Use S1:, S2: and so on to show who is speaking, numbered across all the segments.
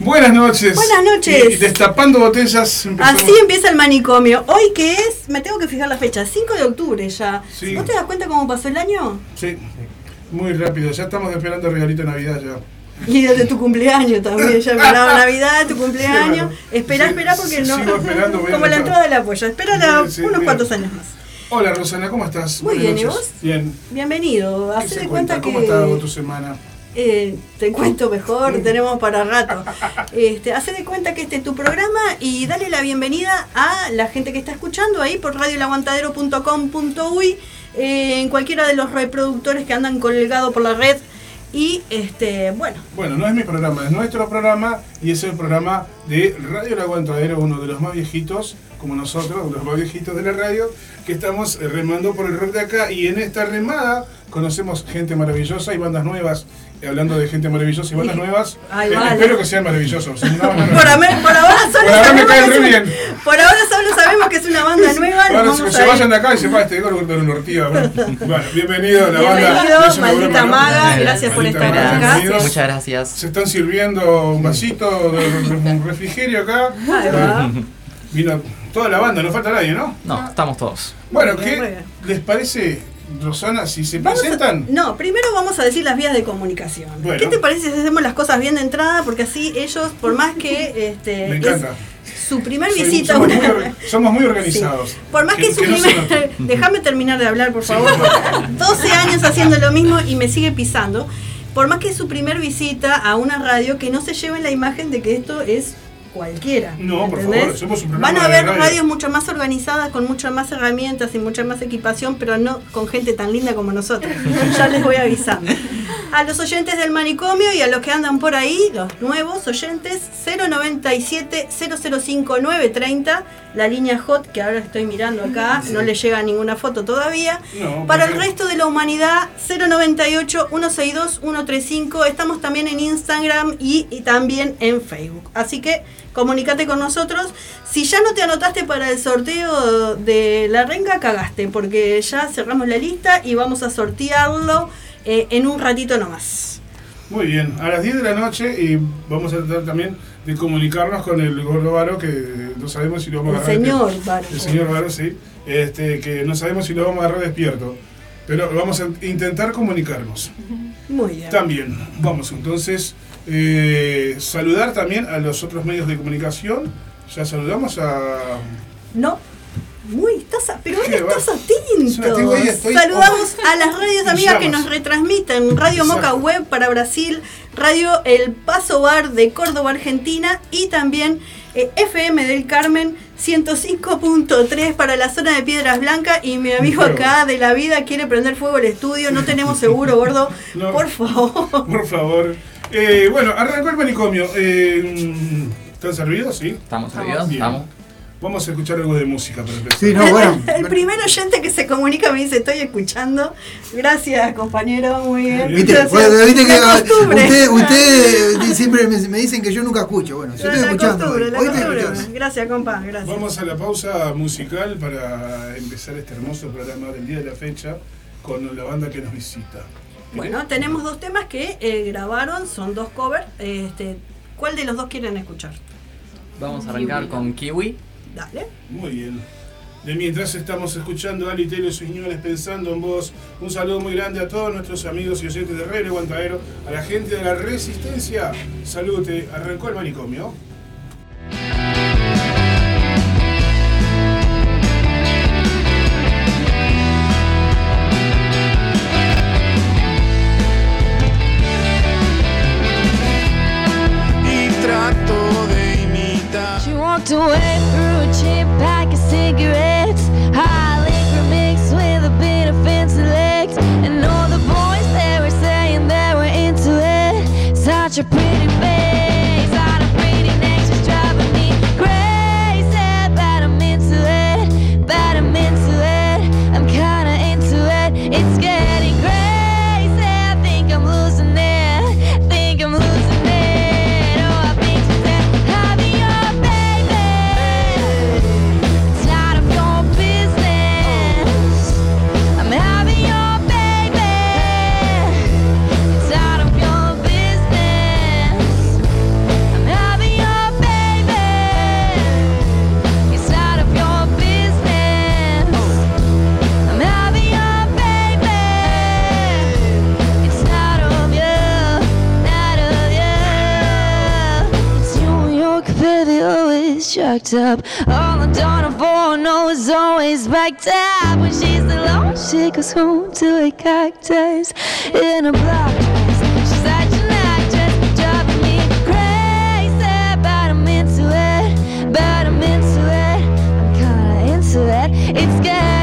S1: Buenas noches.
S2: Buenas noches.
S1: Y destapando botellas. empezamos.
S2: Así empieza el manicomio. Hoy que es, me tengo que fijar la fecha, 5 de octubre ya.
S1: Sí.
S2: ¿Vos te das cuenta cómo pasó el año?
S1: Sí, muy rápido. Ya estamos esperando el regalito de Navidad ya.
S2: Y el de tu cumpleaños también, ya esperaba Navidad, tu cumpleaños. Esperá,
S1: Sí,
S2: esperá porque no.
S1: sigo esperando,
S2: Como la entrada de la polla.
S1: Sí, sí,
S2: unos
S1: bien.
S2: cuantos años más.
S1: Hola Rosana, ¿cómo estás?
S2: Muy
S1: Buenas
S2: bien, ¿y vos?
S1: Bien.
S2: Bienvenido.
S1: ¿Qué
S2: Hacé de
S1: cuenta?
S2: cuenta que.
S1: ¿Cómo está tu semana?
S2: Eh, te cuento mejor, tenemos para rato. Este, hace de cuenta que este es tu programa y dale la bienvenida a la gente que está escuchando ahí por radiolaguantadero.com.uy, eh, en cualquiera de los reproductores que andan colgados por la red. Y este, bueno,
S1: Bueno, no es mi programa, es nuestro programa y es el programa de Radio El Aguantadero, uno de los más viejitos, como nosotros, los más viejitos de la radio, que estamos eh, remando por el rock de acá y en esta remada conocemos gente maravillosa y bandas nuevas. Y hablando de gente maravillosa y bandas nuevas,
S2: Ay,
S1: eh,
S2: vale.
S1: espero que sean maravillosos. Banda
S2: por, ame- por ahora solo
S1: Por ahora me
S2: sabemos
S1: bien.
S2: por ahora solo sabemos que es una banda nueva.
S1: Ahora
S2: vamos
S1: se,
S2: a
S1: se
S2: ir.
S1: vayan de acá y se va este gordo de una ortiga. Bueno, Bueno, bienvenido a la banda.
S2: Bienvenido,
S1: una
S2: maldita
S1: broma, ¿no?
S2: maga, gracias por estar acá.
S1: bienvenidos.
S3: Muchas gracias.
S1: Se están sirviendo un vasito de un refrigerio acá.
S2: Ahí va.
S1: Vino toda la banda, no falta nadie, ¿no?
S3: No, estamos todos.
S1: Bueno, ¿qué les parece, Rosana, si se
S2: Vamos a-
S1: presentan?
S2: no, primero vamos a decir las vías de comunicación.
S1: Bueno.
S2: ¿Qué te parece si hacemos las cosas bien de entrada? Porque así ellos, por más que este,
S1: Me
S2: es
S1: encanta.
S2: su primer
S1: Soy-
S2: visita,
S1: somos,
S2: una-
S1: muy, somos muy organizados.
S2: Sí. Por más que, su
S1: se
S2: primer. Déjame terminar de hablar, por
S1: Sí,
S2: favor.
S1: bueno.
S2: 12 años haciendo lo mismo y me sigue pisando. Por más que es su primer visita a una radio, que no se lleven la imagen de que esto es cualquiera.
S1: No, por favor, somos un
S2: Van a
S1: radio.
S2: radios mucho más organizadas, con muchas más herramientas y mucha más equipación, pero no con gente tan linda como nosotros. ya les voy avisando. A los oyentes del manicomio y a los que andan por ahí, los nuevos oyentes, 097 005 930, la línea hot que ahora estoy mirando acá, no le llega ninguna foto todavía.
S1: No,
S2: Para el resto de la humanidad, 098 162 135. Estamos también en Instagram y, y también en Facebook. Así que comunícate con nosotros. Si ya no te anotaste para el sorteo de la renga, cagaste, porque ya cerramos la lista y vamos a sortearlo eh, en un ratito nomás.
S1: Muy bien, a las 10 de la noche y vamos a tratar también de comunicarnos con el gordo Varo, que no sabemos si lo vamos a agarrar.
S2: señor Varo.
S1: El señor Varo, sí. Este, que no sabemos si lo vamos a agarrar despierto. Pero vamos a intentar comunicarnos.
S2: Muy bien.
S1: También, vamos entonces eh, saludar también a los otros medios de comunicación. Ya saludamos a...
S2: No. Muy, estás a- pero hoy
S1: ¿Qué va?
S2: estás
S1: Es
S2: atento.
S1: estoy-
S2: Saludamos a las radios amigas que nos retransmiten. Radio Moca
S1: Exacto.
S2: Web para Brasil, Radio El Paso Bar de Córdoba, Argentina y también eh, FM del Carmen 105.3 para la zona de Piedras Blancas y mi amigo
S1: Fuego.
S2: acá de la vida quiere prender fuego el estudio, no tenemos seguro, gordo.
S1: No.
S2: Por favor.
S1: Por favor. Eh, bueno, arrancó el manicomio. Eh, ¿Están servidos? Sí.
S3: ¿Estamos servidos?
S1: Bien.
S3: Estamos.
S1: Vamos a escuchar algo de música para empezar.
S4: Sí, no, bueno.
S2: El primer oyente que se comunica me dice, estoy escuchando. Gracias, compañero, muy bien.
S4: Viste, bueno, que usted, usted siempre me, me dicen que yo nunca escucho. Bueno, yo
S2: La,
S4: estoy
S2: la
S4: escuchando.
S2: costumbre,
S4: hoy.
S2: la
S4: Hoy estoy
S2: costumbre.
S4: escuchando.
S2: Gracias, compa, gracias.
S1: Vamos a la pausa musical para empezar este hermoso programa del día de la fecha con la banda que nos visita.
S2: Bueno, tenemos dos temas que eh, grabaron, son dos covers. Este, ¿Cuál de los dos quieren escuchar?
S3: Vamos a arrancar con Kiwi.
S2: Dale.
S1: Muy bien. De mientras estamos escuchando a Ali Taylor y sus señores pensando en vos, un saludo muy grande a todos nuestros amigos y oyentes de Radio Aguantadero, a la gente de la Resistencia. Salute, arrancó el manicomio.
S5: Up. All I'm done for, no, is always backed up. When she's alone, she goes home to a cactus in a dress. She's such an actress, driving me crazy, but I'm into it, but I'm into it. I'm kinda into it. It's getting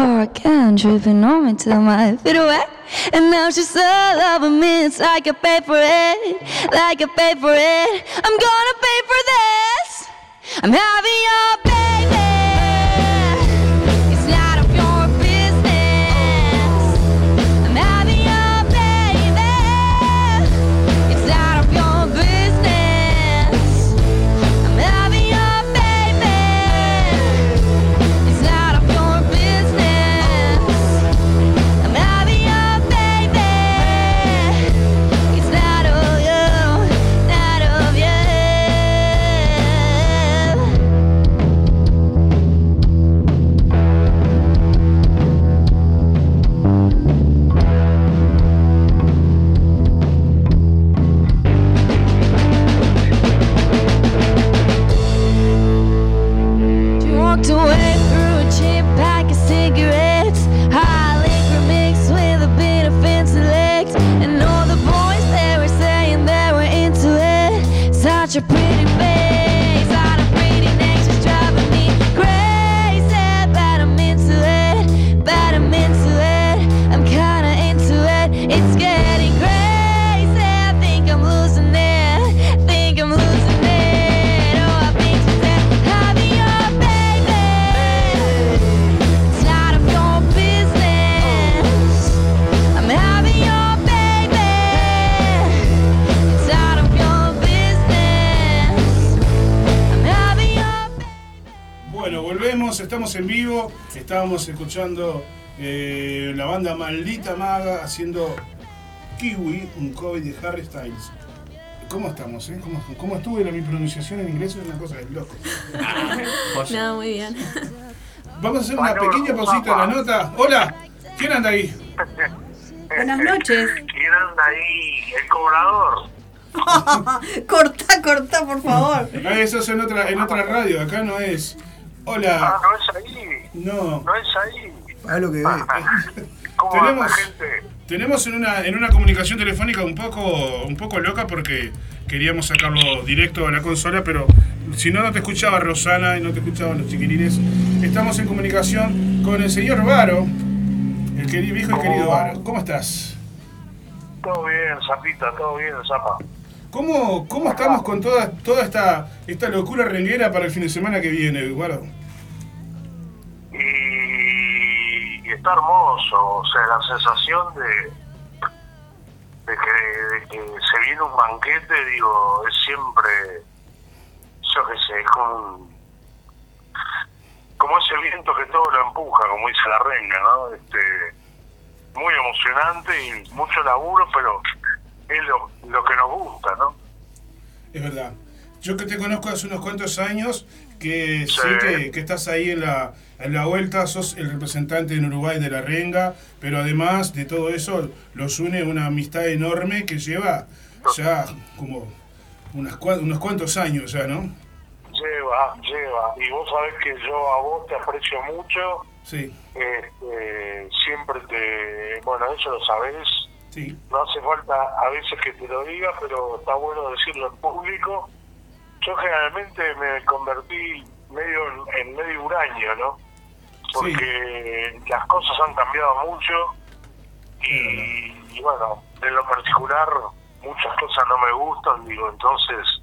S5: Hurricane dripping on me till my feet wet. And now she's all over me. It's like I pay for it, like I pay for it. I'm gonna pay for this. I'm having your baby.
S1: Estábamos escuchando eh, la banda Maldita Maga haciendo Kiwi, un cover de Harry Styles. ¿Cómo estamos? Eh? ¿Cómo, cómo estuve? La, mi pronunciación en inglés es una cosa de loco.
S2: No, muy bien.
S1: Vamos a hacer una pequeña pausita en la nota. Hola, ¿quién anda ahí?
S2: Buenas noches.
S6: ¿Quién anda ahí? El cobrador.
S2: cortá, cortá, por favor.
S1: Ah, eso es en otra, en otra radio, acá no es.
S6: Ah,
S1: Hola.
S6: no es ahí.
S1: No.
S6: No es ahí.
S4: Para lo que ve.
S6: ¿Cómo
S1: Tenemos,
S6: gente?
S1: tenemos en una, en una comunicación telefónica un poco, un poco loca porque queríamos sacarlo directo a la consola, pero si no, no te escuchaba Rosana y no te escuchaban los chiquilines. Estamos en comunicación con el señor Varo, el querido, viejo y querido Varo. ¿Cómo estás?
S6: Todo bien, Zapita, todo bien, Zapa.
S1: ¿Cómo, cómo estamos con toda, toda esta, esta locura renguera para el fin de semana que viene, Varo?
S6: Y, y está hermoso, o sea, la sensación de, de, que, de que se viene un banquete, digo, es siempre, yo qué sé, es como, un- como ese viento que todo lo empuja, como dice la renga, ¿no? Este, muy emocionante y mucho laburo, pero es lo, lo que nos gusta, ¿no?
S1: Es verdad. Yo que te conozco hace unos cuantos años, que
S6: Sí.
S1: sé que, que estás ahí en la, en la vuelta, sos el representante en Uruguay de la renga, pero además de todo eso, los une una amistad enorme que lleva ya como unas, unos cuantos años ya, ¿no?
S6: Lleva, lleva. Y vos sabés que yo a vos te aprecio mucho.
S1: Sí,
S6: Este, siempre te. Bueno, eso lo sabés.
S1: sí.
S6: No hace falta a veces que te lo diga, pero está bueno decirlo en público. Yo generalmente me convertí medio en, en medio huraño, ¿no? Porque las cosas han cambiado mucho y, y bueno, en lo particular muchas cosas no me gustan, digo, entonces,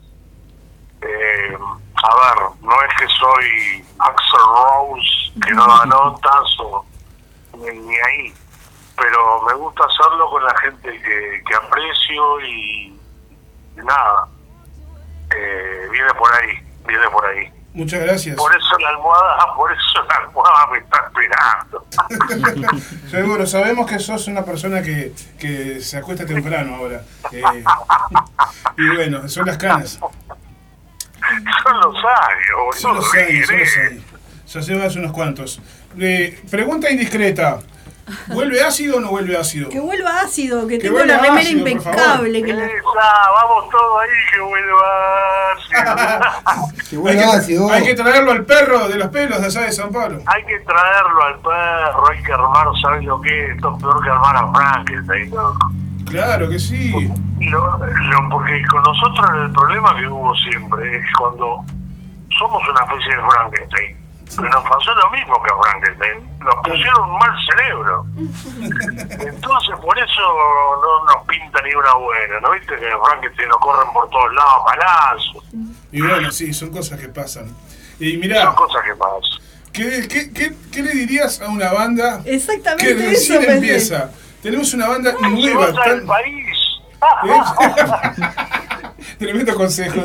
S6: eh, a ver, no es que soy Axel Rose, que no da notas o ni, ni ahí, pero me gusta hacerlo con la gente que, que aprecio y, y nada, eh, viene por ahí, viene por ahí.
S1: Muchas gracias.
S6: Por eso la almohada, por eso la almohada me está esperando.
S1: Seguro, sabemos que sos una persona que, que se acuesta temprano ahora. Eh, y bueno, son las canas.
S6: Son los años,
S1: Son los
S6: ¿qué
S1: años, son los
S6: querés?
S1: años. Ya llevas unos cuantos. Eh, pregunta indiscreta. ¿Vuelve ácido o no vuelve ácido?
S2: Que vuelva ácido, que,
S1: Que
S2: tengo la remera
S1: ácido,
S2: impecable. Que la-
S6: Esa, vamos todos ahí que vuelva.
S4: Que
S1: Hay
S4: vuelva
S1: que,
S4: ácido.
S1: hay que traerlo al perro de los pelos de allá de San Pablo.
S6: Hay que traerlo al perro, hay que armar, ¿sabes lo que es? Esto es peor que armar a Frankenstein, ¿no?
S1: Claro que sí.
S6: Lo- lo- porque con nosotros el problema que hubo siempre es cuando somos una especie de Frankenstein. Pero nos pasó lo mismo que a Frankenstein. Nos pusieron un mal cerebro. Entonces por eso no nos pinta ni una buena, ¿no viste? Que Frankenstein lo corren por todos lados, palazos.
S1: Y bueno, sí, son cosas que pasan. Y
S6: Son
S1: mirá,
S6: cosas que pasan.
S1: ¿qué, qué, qué, qué le dirías a una banda que
S2: Exactamente eso
S1: recién
S2: pensé.
S1: empieza? Tenemos una banda nueva. tan-
S6: país.
S1: Tremendo consejo.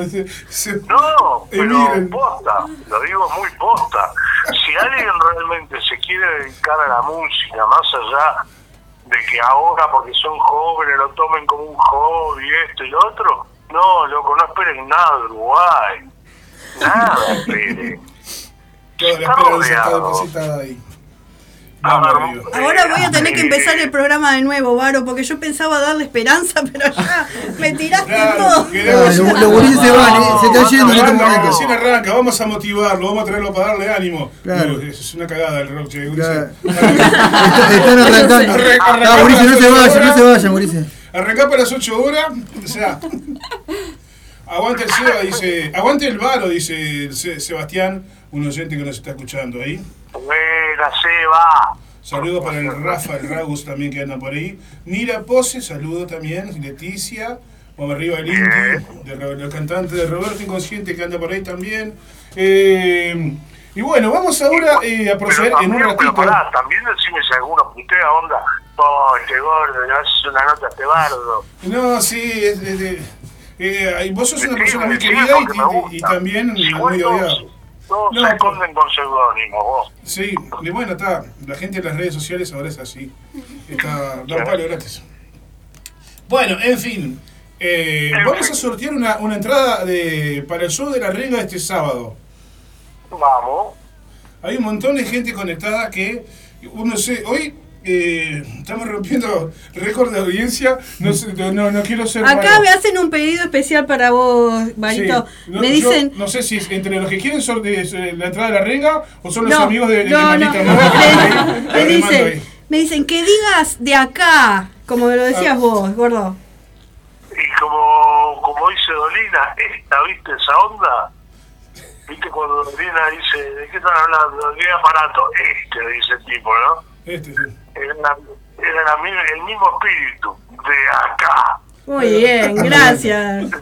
S6: No, pero posta, lo digo muy posta. Si alguien realmente se quiere dedicar a la música, más allá de que ahora, porque son jóvenes, lo tomen como un hobby, esto y lo otro, no, loco, no esperen nada de Uruguay. Nada esperen. Está rodeado.
S1: depositada ahí. Vamos.
S2: Ahora voy a tener que empezar el programa de nuevo, Varo, porque yo pensaba darle esperanza, pero ya me tiraste
S1: Claro,
S2: todo.
S4: Los gurises se van, eh, se está yendo en este momento.
S1: recién arranca, vamos a motivarlo, vamos a traerlo para darle ánimo.
S4: Claro.
S1: Es una cagada el rock, che,
S4: Están arrancando.
S1: Arranca-
S4: Ah, gurises, no se vayan, no se vayan, gurises.
S1: Arrancá para las 8 horas, o sea, aguante el Seba, dice, aguante el Varo, dice Sebastián, un oyente que nos está escuchando ahí.
S6: Buena, Seba.
S1: Saludo para el Rafa, el Ragus también que anda por ahí. Nira Pose, saludo también. Leticia, vamos arriba el Inti, de, cantante de Roberto Inconsciente que anda por ahí también. Eh, y bueno, vamos ahora eh, a proceder en un
S6: pero
S1: ratito.
S6: pará, también decime si alguno putea onda. Oh, este gordo, le haces una nota a este bardo.
S1: No, sí, es, eh, vos sos una persona muy querida y, también muy odiada.
S6: Todos,
S1: No,
S6: se esconden con seudónimos, vos.
S1: Sí, y bueno, está. La gente en las redes sociales ahora es así. Está, da un palo gratis. Bueno, en fin. eh,
S6: En
S1: vamos
S6: fin.
S1: a sortear una, una entrada de, para el show de la renga este sábado.
S6: Vamos.
S1: Hay un montón de gente conectada que, uno sé, hoy eh, estamos rompiendo récord de audiencia. No, sé, no, no, quiero ser
S2: Acá
S1: malo.
S2: me hacen un pedido especial para vos, Varito.
S1: Sí. No,
S2: me
S1: yo
S2: dicen.
S1: no sé si es entre los que quieren sortear la entrada de la renga o son los
S2: No,
S1: amigos de, de
S2: no, Me, me dicen, me dicen que digas de acá, como lo decías
S1: Ah.
S2: vos, gordo.
S6: Y como, como dice Dolina, esta, ¿viste esa onda? ¿Viste cuando Dolina dice, ¿de qué están hablando? ¿De qué aparato? Este, dice el tipo, ¿no?
S1: Este, sí.
S6: Era, la el mismo espíritu, de acá.
S2: Muy bien, gracias.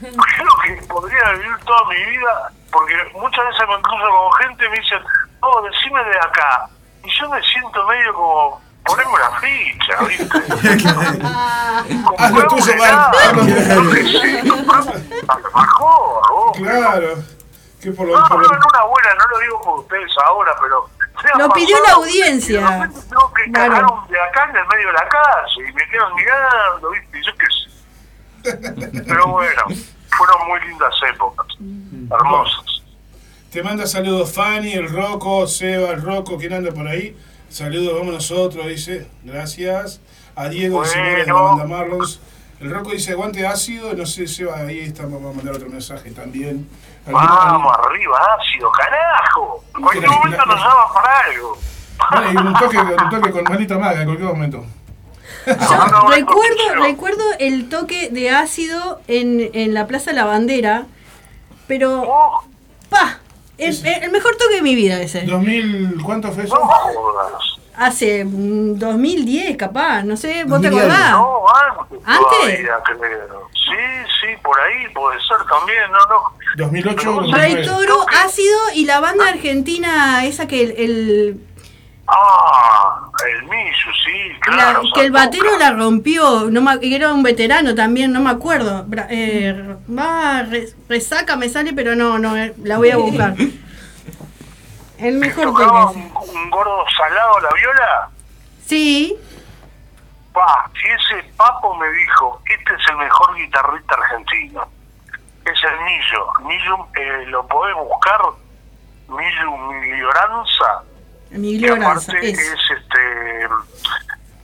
S6: Creo que podría vivir toda mi vida, porque muchas veces me cruzo con gente y me dicen, oh, decime de acá. Y yo me siento medio como, poneme una ficha, ¿viste?
S1: Haz lo tuyo,
S6: sé, comprame alfajor, vos.
S1: Claro. Que por lo,
S6: No,
S1: por
S6: no,
S1: lo-
S6: en una buena, no lo digo por ustedes ahora, pero...
S2: Lo pidió la audiencia.
S6: y Tengo que
S2: Claro.
S6: de acá en el medio de la calle y me quedan mirando, ¿viste? Y yo qué sé. Pero bueno, fueron muy lindas épocas, hermosas.
S1: Te manda saludos Fanny, el Rocco, Seba, el Rocco, ¿quién anda por ahí? Saludos, vamos nosotros, dice. Gracias. A Diego, el señor de la
S6: Bueno.
S1: banda Marlons. El Rocco dice, aguante ácido. No sé, Seba, ahí está, vamos a mandar otro mensaje también.
S6: Vamos arriba, ácido, carajo. En cualquier momento nos llaman para algo.
S1: Y un toque, un toque con Manita Maga en cualquier momento.
S6: No, no,
S2: recuerdo, recuerdo el toque de ácido en, en la Plaza La Bandera, pero
S6: Oh,
S2: pa, el, el mejor toque de mi vida ese.
S1: 2000, ¿cuánto fue eso?
S2: Hace mm, 2010, capaz, no sé, ¿vos te
S4: 2010.
S2: acordás?
S6: No, antes.
S2: ¿Antes?
S6: todavía, creo. Sí, sí, por ahí puede ser también, no, no.
S1: 2008
S6: Pero vos
S2: Rey
S1: 2009.
S2: Toro, Ácido y la banda argentina, esa que el, el-
S6: Ah, el Miyu, sí,
S2: la-
S6: claro.
S2: que el batero la rompió, no me- era un veterano también, no me acuerdo. Eh, va, re- resaca me sale, pero no, no, eh, la voy a buscar. El
S6: ¿Que
S2: mejor
S6: tocaba un, un gordo salado la viola?
S2: Sí,
S6: Pa, ese papo me dijo, este es el mejor guitarrista argentino. Es el Millo. Millo, eh, lo podés buscar, Millo Milioranza.
S2: mi
S6: que aparte es.
S2: es.
S6: este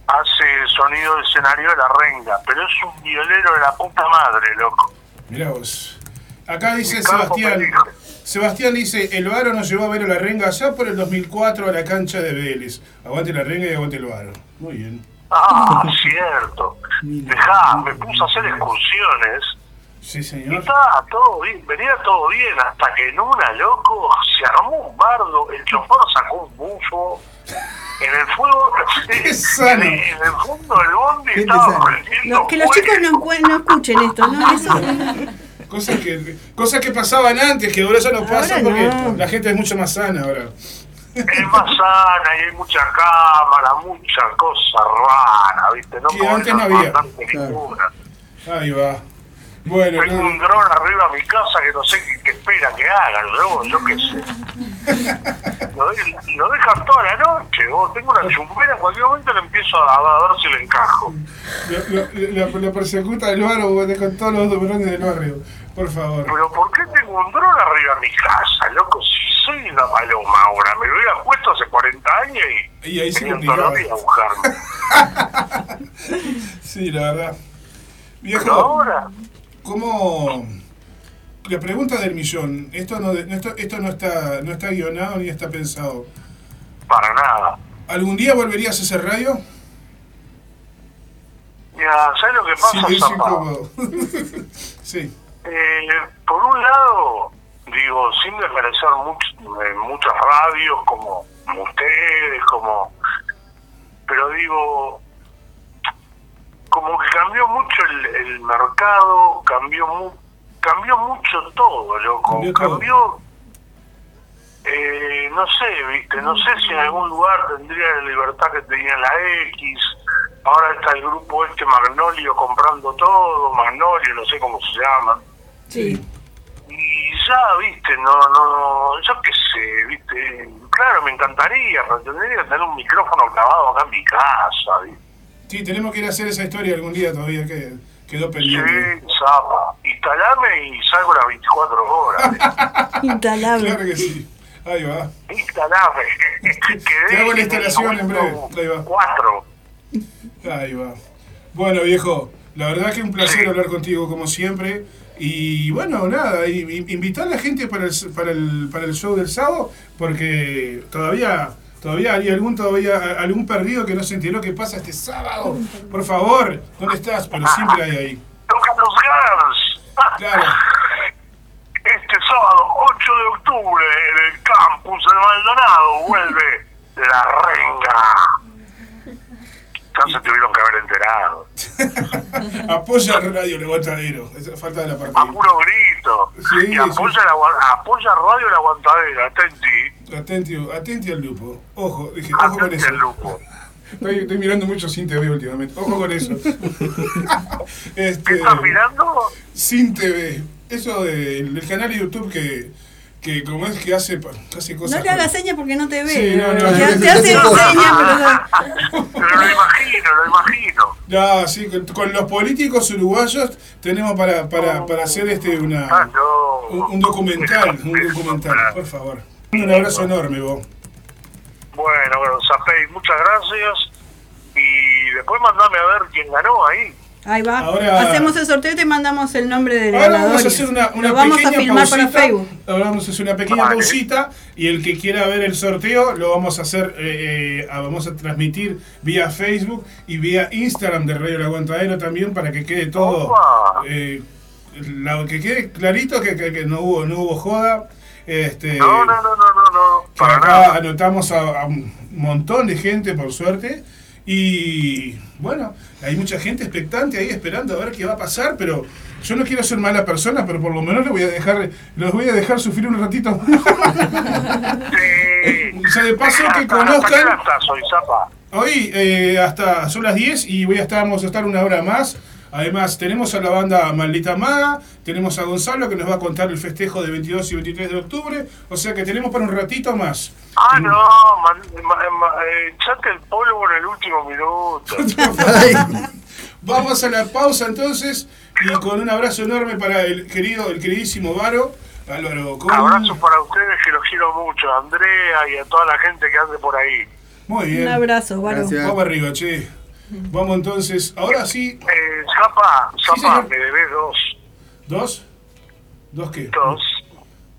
S6: hace sonido de escenario de la renga, pero es un violero de la puta madre, loco.
S1: Mirá vos. Acá dice Sebastián.
S6: peligro.
S1: Sebastián dice, el Varo nos llevó a ver a la renga allá por el 2004 a la cancha de Vélez. Aguante la renga y aguante el Varo. Muy bien.
S6: Ah, cierto. Dejá, me puse a hacer excursiones
S1: Sí,
S6: y
S1: señor.
S6: estaba todo bien, venía todo bien, hasta que en una, loco, se armó un bardo, el chofer sacó un bufo, en el fuego,
S1: Qué sano.
S6: en, en el fondo del bondi estaba prendiendo
S2: No, que los chicos no, no escuchen esto, ¿no? Eso,
S1: Cosas que, cosas que pasaban antes, que ahora ya no pasan porque
S2: no.
S1: la gente es mucho más sana ahora.
S6: Es más sana y hay mucha cámara, mucha cosa rara, ¿viste? No
S1: Que antes no había.
S4: Claro.
S1: Ahí va. Bueno,
S6: Tengo
S1: no-
S6: un dron arriba de mi casa que no sé qué, qué espera que hagan, luego yo qué sé. Lo, de- lo dejan toda la noche, vos. Tengo una chumbera, en cualquier momento le empiezo a, a ver si le encajo.
S1: lo, lo- lo- lo persecuta el Varo con todos los dobrones del barrio. Por favor.
S6: Pero ¿por qué tengo un dron arriba de mi casa, loco? Si soy una paloma ahora, me lo hubiera puesto hace 40 años y,
S1: Y ahí
S6: los días a buscarme.
S1: Sí, la verdad.
S6: Pero
S1: Viejo,
S6: ahora...
S1: ¿cómo...? La pregunta del millón. Esto no, esto, esto no está no está guionado ni está pensado.
S6: Para nada.
S1: ¿Algún día volverías a hacer radio?
S6: Mira, ¿sabes lo que pasa, Zapa?
S1: incómodo. sí.
S6: Eh, por un lado, digo, sin desmerecer eh, muchas radios como ustedes, como... Pero digo, como que cambió mucho el, el mercado, cambió mu cambió mucho todo, loco.
S1: Cambió,
S6: eh, no sé, viste, no sé si en algún lugar tendría la libertad que tenía la X. Ahora está el grupo este Magnolio comprando todo, Magnolio, no sé cómo se llama.
S2: Sí.
S6: Y ya, viste, no, no, yo qué sé, viste, claro, me encantaría, pero tendría que tener un micrófono clavado acá en mi casa, viste.
S1: Sí, tenemos que ir a hacer esa historia algún día todavía que quedó pendiente.
S6: Sí, zapa, instalame y salgo las 24 horas, ¿viste?
S2: Instalable.
S1: Claro que sí. Ahí va.
S6: instalame.
S1: Te hago la instalación en breve, ahí va.
S6: 4.
S1: Ahí va. Bueno, viejo, la verdad que un placer
S6: Sí.
S1: hablar contigo como siempre. Y bueno, nada, y- y- invitar a la gente para el, para el, para el show del sábado, porque todavía todavía hay algún todavía algún perdido que no se enteró qué pasa este sábado. Por favor, ¿dónde estás? Pero siempre hay ahí.
S6: Tocan los Guns.
S1: Claro.
S6: Este sábado 8 de octubre en el campus de Maldonado vuelve la renga. Se tuvieron que haber enterado.
S1: Apoya Radio Levantadero. Esa falta de la parte.
S6: A puro grito.
S1: Sí,
S6: y apoya,
S1: sí.
S6: La, apoya Radio La Aguantadera, atenti.
S1: Atenti, atenti al lupo. Ojo, dije, ojo con eso.
S6: al lupo.
S1: Estoy, estoy mirando mucho Sin TV últimamente. Ojo con eso.
S6: ¿Qué
S1: este,
S6: estás mirando?
S1: Sin TV. Eso del del canal de YouTube que, que como es que hace, hace cosas.
S2: No le hagas señas porque no te ve.
S1: Sí, no, no,
S2: te,
S1: no,
S2: te hace señas, pero...
S6: Pero lo imagino, lo imagino.
S1: No, sí, con, con los políticos uruguayos tenemos para, para, para hacer este
S6: Ah,
S1: una,
S6: no.
S1: un, un documental, un documental, por favor. Un abrazo enorme, vos.
S6: Bueno, bueno, Zapey, muchas gracias. Y después mandame a ver quién ganó ahí.
S2: Ahí va.
S1: Ahora-
S2: Hacemos el sorteo y te mandamos el nombre del
S1: Ahora
S2: ganador.
S1: vamos a hacer una, una
S2: Lo vamos
S1: pequeña
S2: a filmar
S1: pausita.
S2: para Facebook.
S1: Ahora vamos a hacer una pequeña
S6: Vale.
S1: pausita y el que quiera ver el sorteo lo vamos a hacer, eh, eh, vamos a transmitir vía Facebook y vía Instagram de Radio El Aguantadero también para que quede todo, eh, la- que quede clarito que, que- que no hubo no hubo joda. Este,
S6: No, no, no, no, no, no. Para
S1: acá
S6: nada.
S1: anotamos a, a un montón de gente, por suerte. Y bueno, hay mucha gente expectante ahí esperando a ver qué va a pasar, pero yo no quiero ser mala persona, pero por lo menos les voy a dejar, los voy a dejar sufrir un ratito.
S6: Sí.
S1: Ya de paso que
S6: ¿hasta- hasta
S1: conozcan-?
S6: Hoy
S1: eh, hasta son las 10 y voy a estar, vamos a estar una hora más. Además, tenemos a la banda Maldita Maga, tenemos a Gonzalo que nos va a contar el festejo de 22 y 23 de octubre, o sea que tenemos para un ratito más.
S6: Ah, no, man, ma- ma- eh, echate el polvo en el último minuto.
S1: Vamos a la pausa entonces y con un abrazo enorme para el querido, el queridísimo Varo. Álvaro, ¿cómo?
S6: Abrazos para ustedes que los quiero mucho, a Andrea y a toda la gente que ande por ahí.
S1: Muy bien.
S2: Un abrazo, Varo.
S1: Vamos arriba, che. Vamos entonces, ahora sí,
S6: Eh, Zapa, Zapa, me debes dos.
S1: dos. ¿Dos qué?
S6: Dos.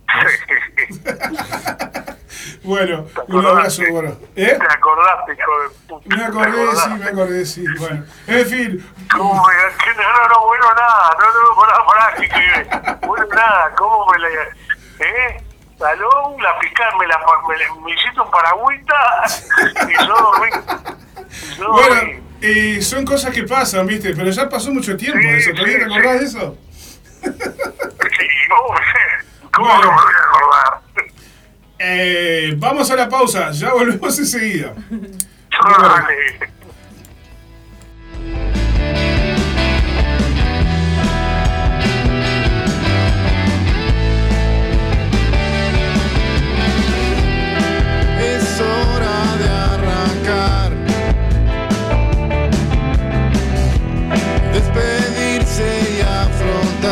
S1: Bueno,
S6: ¿Te
S1: un abrazo? Varo. ¿Eh?
S6: ¿Te acordaste, hijo de puta?
S1: Me
S6: ¿Te
S1: acordé, sí, me acordé, sí. Bueno, en fin,
S6: ¿Cómo me no, no, no, bueno, nada, no, no, pará, pará, que, que, bueno, nada, ¿cómo me la, eh? Salón, la picá, me la, me, me hiciste un paragüita y yo dormí, yo
S1: bueno, eh, son cosas que pasan, ¿viste? Pero ya pasó mucho tiempo
S6: Sí,
S1: eso. ¿Todavía
S6: sí,
S1: te acordás
S6: sí.
S1: de eso?
S6: ¿Y cómo
S1: Bueno.
S6: no me voy a acordar?
S1: Eh, vamos a la pausa, ya volvemos enseguida.
S6: Dale.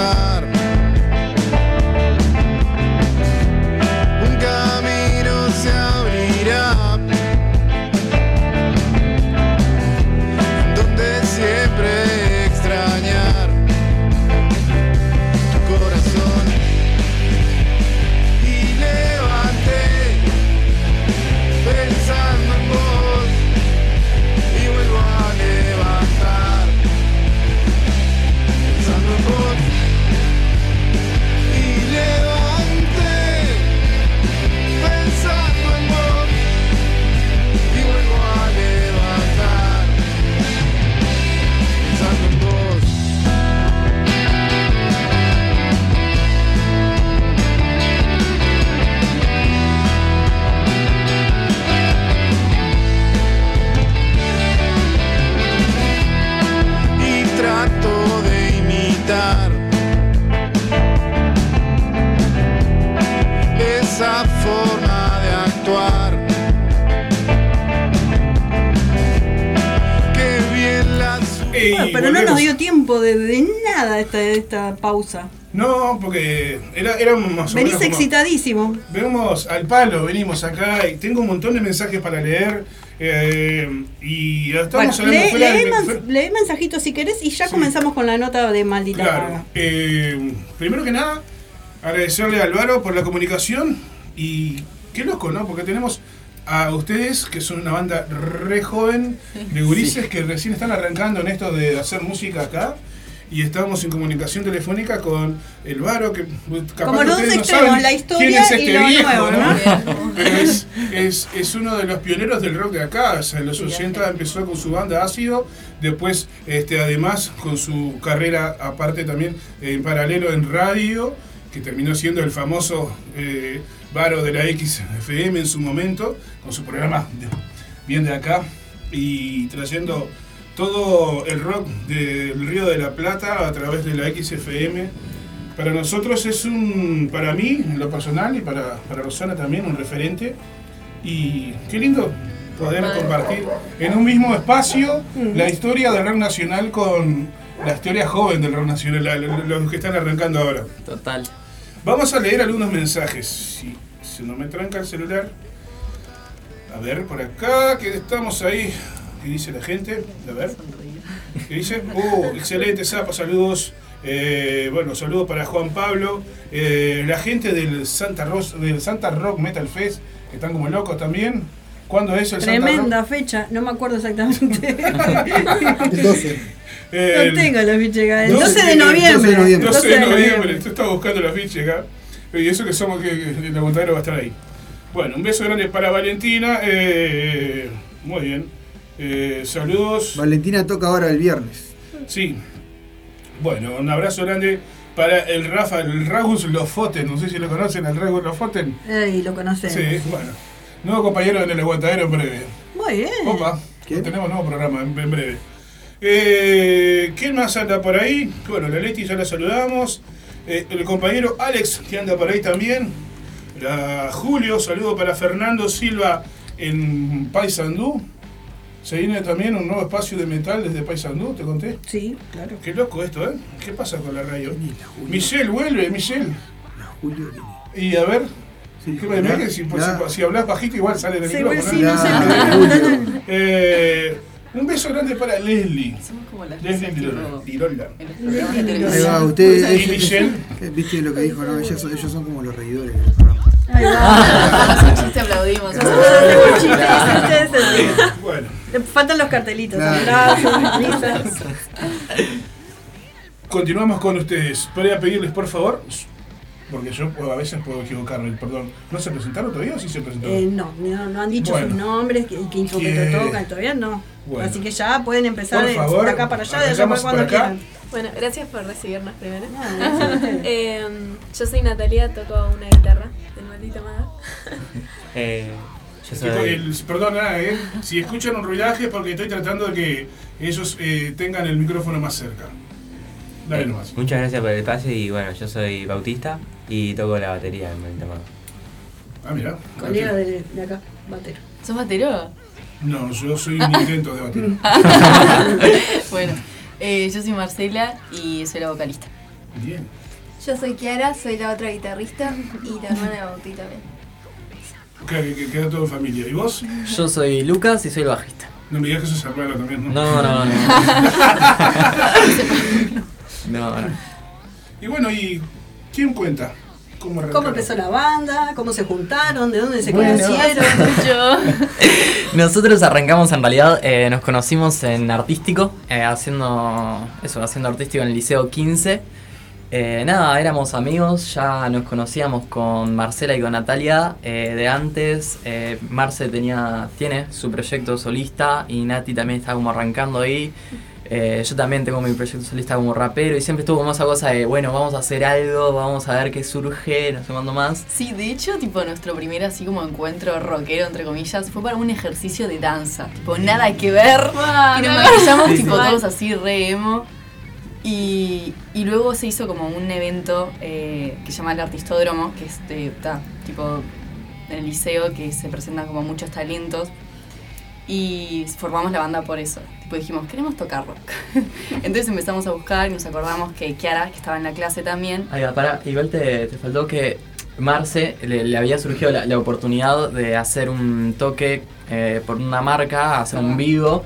S7: Afrontar.
S2: Bueno, pero no
S1: volvemos.
S2: nos dio tiempo de, de nada esta, esta pausa.
S1: No, porque era, era más o
S2: Venís
S1: menos como-
S2: excitadísimo.
S1: Venimos al palo, venimos acá y tengo un montón de mensajes para leer. eh, y
S2: Bueno,
S1: estamos hablando fuera
S2: lee
S1: de-
S2: mens-
S1: fuera-
S2: lee mensajitos si querés y ya
S1: Sí.
S2: comenzamos con la nota de maldita
S1: Claro. eh, primero que nada, agradecerle a Álvaro por la comunicación y qué loco, ¿no? Porque tenemos a ustedes que son una banda re joven de gurises que recién están arrancando en esto de hacer música acá. Y estamos en comunicación telefónica con el Varo, que capaz
S2: Como
S1: ustedes no saben
S2: la historia
S1: quién es este
S2: lo
S1: viejo,
S2: nuevo, ¿no?
S1: Pero es, es, es uno de los pioneros del rock de acá. O sea, en los 80 empezó con su banda Ácido, después, este, además, con su carrera aparte también en paralelo en radio, que terminó siendo el famoso eh, Varo de la XFM en su momento, con su programa de- bien de acá, y trayendo todo el rock del Río de la Plata a través de la XFM. Para nosotros es un, para mí, en lo personal, y para, para Rosana también, un referente. Y qué lindo poder compartir en un mismo espacio la historia del rock nacional con la historia joven del rock nacional, los que están arrancando ahora.
S3: Total.
S1: Vamos a leer algunos mensajes. Si, no me tranca el celular. A ver, por acá, que estamos ahí. ¿Qué dice la gente? A ver. ¿Qué dice? Uh, excelente, Zapa, saludos. Eh, bueno, saludos para Juan Pablo. Eh, la gente del Santa, Ros- del Santa Rock Metal Fest, que están como locos también. ¿Cuándo es el Santa
S2: Tremenda fecha, no me acuerdo exactamente.
S4: El 12.
S1: Rock? Eh,
S2: no tengo la fecha acá. El
S1: 12
S2: 12 de noviembre.
S4: 12 de noviembre.
S1: 12 de noviembre, tú estás buscando la ficha acá. Y eso que somos que, que el aguantadero va a estar ahí. Bueno, un beso grande para Valentina. eh, muy bien. Eh, saludos.
S4: Valentina toca ahora el viernes.
S1: Sí. Bueno, un abrazo grande para el Rafa, el Ragus Lofoten. No sé si lo conocen, el Ragus Lofoten.
S2: Ey, lo conocemos.
S1: Sí, bueno. Nuevo compañero en el aguantadero en breve.
S2: Muy bien.
S1: Opa, tenemos nuevo programa en, en breve. Eh, ¿Quién más anda por ahí? Bueno, la Leti ya la saludamos. Eh, el compañero Alex, que anda por ahí también. La Julio, saludo para Fernando Silva en Paysandú. Se viene también un nuevo espacio de metal desde Paysandú, te conté.
S2: Sí, claro.
S1: Qué loco esto, ¿eh? ¿Qué pasa con la radio?
S4: Ni la Julio.
S1: Michelle, vuelve, Michelle.
S4: La Julio viene.
S1: Y a ver,
S4: Sí,
S1: ¿qué me
S4: la-
S1: que si,
S4: la-
S1: si, si hablas bajito igual sale del micrófono.
S2: sí,
S1: ¿no?
S2: no sé.
S1: Eh, un beso grande para Leslie.
S8: Somos como las
S1: Leslie
S4: Ahí va, usted,
S1: Y Michelle.
S4: viste lo que dijo, ¿no? Ellos son, ellos son como los reidores del programa.
S2: Ahí va.
S8: Chiste, aplaudimos.
S1: Bueno,
S2: faltan los cartelitos.
S1: Continuamos con ustedes. Podría pedirles, por favor, porque yo puedo- a veces puedo equivocarme, perdón. ¿No se presentaron todavía o sí se presentaron?
S2: Eh, no, no, no han dicho
S1: Bueno.
S2: sus nombres, qué, qué instrumento tocan, todavía no.
S1: Bueno.
S2: Así que ya pueden empezar de,
S1: favor,
S2: de acá para allá, de allá para cuando quieran.
S9: Bueno, gracias por recibirnos primero.
S2: No.
S9: Eh, yo soy Natalia, toco una guitarra del maldito Maga.
S10: Eh, yo soy.
S1: el- ah, eh, si escuchan un ruidaje es porque estoy tratando de que ellos eh, tengan el micrófono más cerca. Dale
S10: eh,
S1: nomás.
S10: muchas gracias por el espacio y bueno, yo soy Bautista y toco la batería en el tema.
S1: Ah, mira.
S2: Colega de, de acá, batero.
S8: ¿Sos batero?
S1: No, yo soy un intento de bater.
S8: bueno, eh, yo soy Marcela y soy la vocalista.
S1: Bien.
S11: Yo soy Kiara, soy la otra guitarrista y la hermana de Bauti también.
S1: Que, que- queda todo en familia. ¿Y vos?
S3: Yo soy Lucas y soy el bajista.
S1: No me digas que sos hermano también, ¿no?
S3: No, no, no. No, no.
S1: Y bueno, ¿y quién cuenta? ¿Cómo,
S2: empezó la banda? ¿Cómo se juntaron? ¿De dónde se
S3: Bueno.
S2: conocieron?
S8: Yo.
S3: Nosotros arrancamos en realidad, eh, nos conocimos en artístico, eh, haciendo eso, haciendo artístico en el Liceo 15. Eh, nada, éramos amigos, ya nos conocíamos con Marcela y con Natalia eh, de antes. Eh, Marce tenía, tiene su proyecto solista y Nati también está como arrancando ahí. Eh, yo también tengo mi proyecto solista como rapero y siempre estuvo como esa cosa de, bueno, vamos a hacer algo, vamos a ver qué surge, no sé cuándo más.
S8: Sí, de hecho, tipo, nuestro primer así como encuentro rockero, entre comillas, fue para un ejercicio de danza. Tipo, nada que ver. y nos maquillamos,
S3: Sí,
S8: tipo,
S3: sí.
S8: todos así, re emo. Y, y luego se hizo como un evento eh, que se llama el Artistódromo, que es de, ta, tipo, en el liceo, que se presentan como muchos talentos. Y formamos la banda por eso. Tipo, dijimos, queremos tocar rock. Entonces empezamos a buscar y nos acordamos que Kiara, que estaba en la clase también,
S3: Ahí va, pará, igual te, te faltó que Marce le, le había surgido la, la oportunidad de hacer un toque eh, por una marca, hacer un vivo,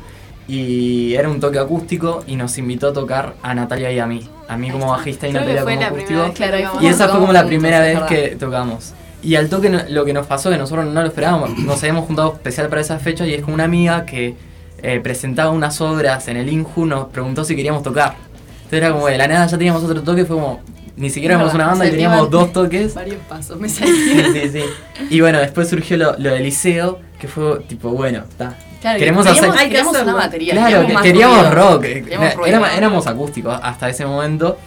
S3: y era un toque acústico y nos invitó a tocar a Natalia y a mí. A mí como bajista y
S9: Creo
S3: Natalia como acústico.
S8: Claro.
S3: Y esa fue como la primera vez que tocamos. Y al toque no- lo que nos pasó, que nosotros no lo esperábamos, nos habíamos juntado especial para esa fecha y es como una amiga que eh, presentaba unas obras en el Inju, nos preguntó si queríamos tocar. Entonces era como de la nada ya teníamos otro toque, fue como, ni siquiera éramos una banda y teníamos
S8: iban
S3: dos toques.
S8: varios pasos, me
S3: Sí,
S8: salí.
S3: sí, sí. Y bueno, después surgió lo, lo del liceo, que fue tipo, bueno, está.
S8: Claro,
S3: Queremos hacer-
S2: Hay que
S8: queríamos una batería.
S3: Claro, que queríamos
S8: ruido.
S3: rock.
S8: Queríamos ruido.
S3: éramos, éramos acústicos hasta ese momento.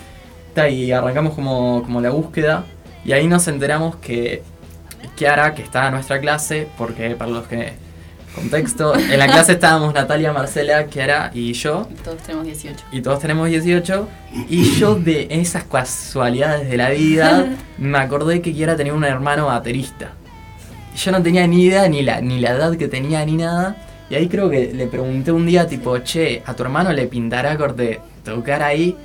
S3: Ta, Y arrancamos como, como la búsqueda. Y ahí nos enteramos que Kiara, que estaba en nuestra clase, porque para los que. Contexto, en la clase estábamos Natalia, Marcela, Kiara y yo.
S8: Y Todos tenemos 18.
S3: Y todos tenemos 18. Y yo de esas casualidades de la vida me acordé que Kiara tenía un hermano baterista. Yo no tenía ni idea ni la, ni la edad que tenía ni nada. Y ahí creo que le pregunté un día tipo, che, a tu hermano le pintará corte tocar ahí.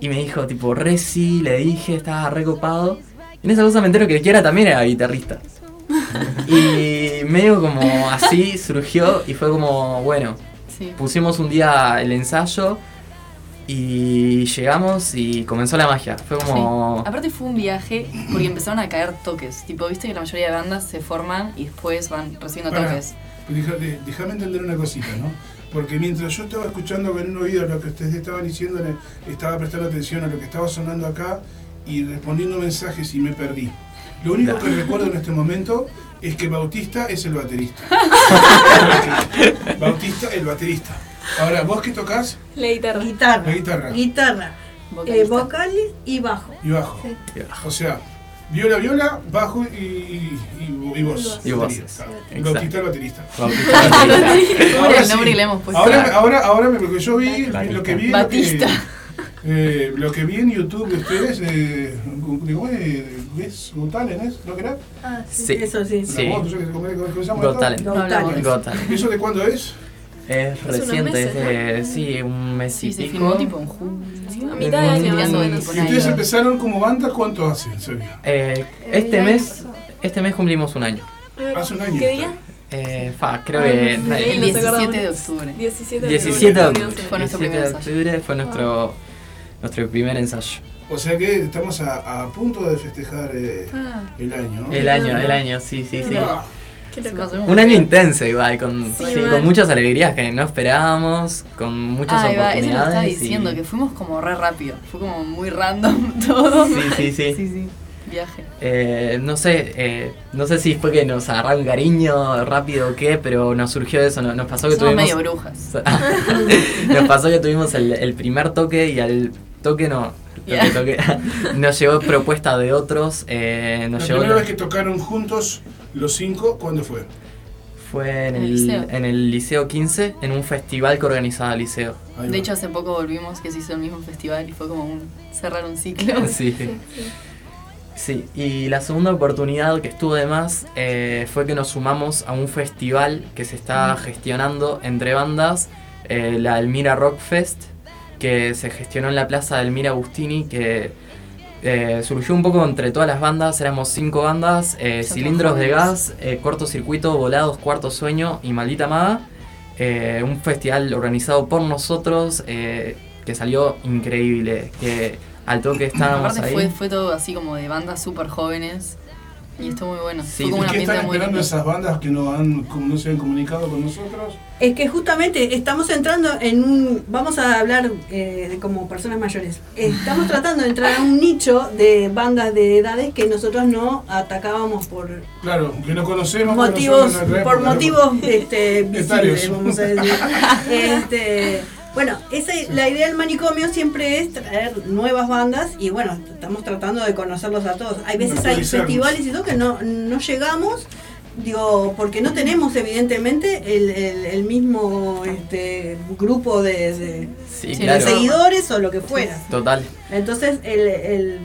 S3: Y me dijo tipo, re sí, le dije, estaba recopado. En esa cosa me entero que Kiara también era guitarrista. Y medio como así surgió y fue como, bueno,
S8: Sí.
S3: pusimos un día el ensayo y llegamos y comenzó la magia. Fue como...
S8: Aparte fue un viaje porque empezaron a caer toques. Tipo, viste que la mayoría de bandas se forman y después van recibiendo toques.
S1: Deja- de- Déjame entender una cosita, ¿no? Porque mientras yo estaba escuchando con un oído lo que ustedes estaban diciendo, estaba prestando atención a lo que estaba sonando acá y respondiendo mensajes y me perdí. Lo único que recuerdo en este momento es que Bautista es el baterista. Bautista, el baterista. Ahora, ¿vos qué tocas?
S9: La guitarra.
S2: Guitarra.
S1: La guitarra.
S2: Guitarra. Eh, vocales y bajo.
S1: Y bajo. O sea, viola, viola, bajo y, y, y- voz.
S3: Y.
S1: Bautista el baterista.
S3: Bautista el baterista.
S8: Ahora.
S1: Ahora, ahora, ahora me- lo que yo vi, lo que vi,
S8: Batista.
S1: Eh, lo que vi en YouTube de ustedes, eh, ¿cómo es? ¿Es Got Talent, es? ¿Lo que era?
S2: Ah, sí.
S3: Sí.
S2: Eso sí.
S3: Sí.
S1: Voz, no cómo- cómo se llama
S3: Got? Talent.
S2: No.
S3: Got Talent.
S1: ¿Eso de cuándo es?
S3: Es reciente,
S9: meses,
S3: es de, sí, un mes
S8: Sí,
S3: y
S8: se
S3: pico.
S8: filmó tipo en julio.
S9: A mitad de año, más o menos.
S1: ¿Y ustedes empezaron como banda cuánto hace, en serio?
S3: Eh, este mes, este mes cumplimos un año.
S1: Hace un año.
S9: ¿Qué día?
S3: Eh, fa, creo que
S8: El
S9: nos
S8: 17
S9: acordamos.
S8: de octubre.
S9: 17 de
S3: 17 de
S9: octubre.
S3: octubre.
S8: Fue nuestro
S3: 17
S8: primer ensayo.
S3: octubre fue nuestro, nuestro primer ensayo.
S1: O sea que estamos a, a punto de festejar eh,
S8: Ah.
S1: el año, ¿no?
S3: El año, el año, sí, sí, sí.
S1: Ah,
S3: Un año intenso igual, con,
S9: Sí,
S3: sí,
S9: mal.
S3: con muchas alegrías que no esperábamos, con muchas
S8: Ah, va, eso lo
S3: oportunidades.
S8: estaba
S3: y-
S8: diciendo, que fuimos como re rápido. Fue como muy random todo.
S3: Sí, sí, sí.
S8: Sí, sí. Viaje.
S3: Eh, no sé, eh, no sé si fue que nos agarraron cariño rápido o qué, pero nos surgió eso, no- nos pasó que
S8: Somos
S3: tuvimos...
S8: medio brujas.
S3: nos pasó que tuvimos el, el primer toque y al toque no, toque, toque, nos llegó propuesta de otros, eh, nos
S1: La
S3: llegó...
S1: primera vez que tocaron juntos los cinco, ¿cuándo fue?
S3: Fue en
S8: En el
S3: el,
S8: liceo.
S3: en el Liceo 15, en un festival que organizaba el liceo.
S1: Ahí
S8: De
S1: va.
S8: hecho, hace poco volvimos que se hizo el mismo festival y fue como un cerrar un ciclo.
S3: Sí. Sí, y la segunda oportunidad que estuvo de más eh, fue que nos sumamos a un festival que se está gestionando entre bandas, eh, la Elmira Rock Fest, que se gestionó en la plaza del Elmira Agustini, que eh, surgió un poco entre todas las bandas, éramos cinco bandas, eh, Cilindros de. Gas, eh, Cortocircuito, Volados, Cuarto Sueño y Maldita Amada, eh, un festival organizado por nosotros eh, que salió increíble, que al toque estábamos
S8: Aparte
S3: ahí.
S8: fue, fue todo así como de bandas súper jóvenes y estuvo muy bueno.
S3: Sí,
S8: fue como
S1: ¿Y
S8: un
S1: qué están
S8: muy
S1: esperando esas bandas que no, han, como no se han comunicado con nosotros?
S2: Es que justamente estamos entrando en un. Vamos a hablar eh, de como personas mayores. Estamos tratando de entrar a un nicho de bandas de edades que nosotros no atacábamos por
S1: Claro, que no conocemos.
S2: motivos, por motivos este, visibles, vamos a decir. Este, bueno, esa, la idea del manicomio siempre es traer nuevas bandas y bueno, estamos tratando de conocerlos a todos. Hay veces hay festivales y todo que no, no llegamos, digo, porque no tenemos evidentemente el, el- el mismo este, grupo de, de-
S3: Sí,
S8: Sí,
S2: de
S3: claro.
S2: seguidores o lo que fuera.
S3: Total.
S2: Entonces, el, el-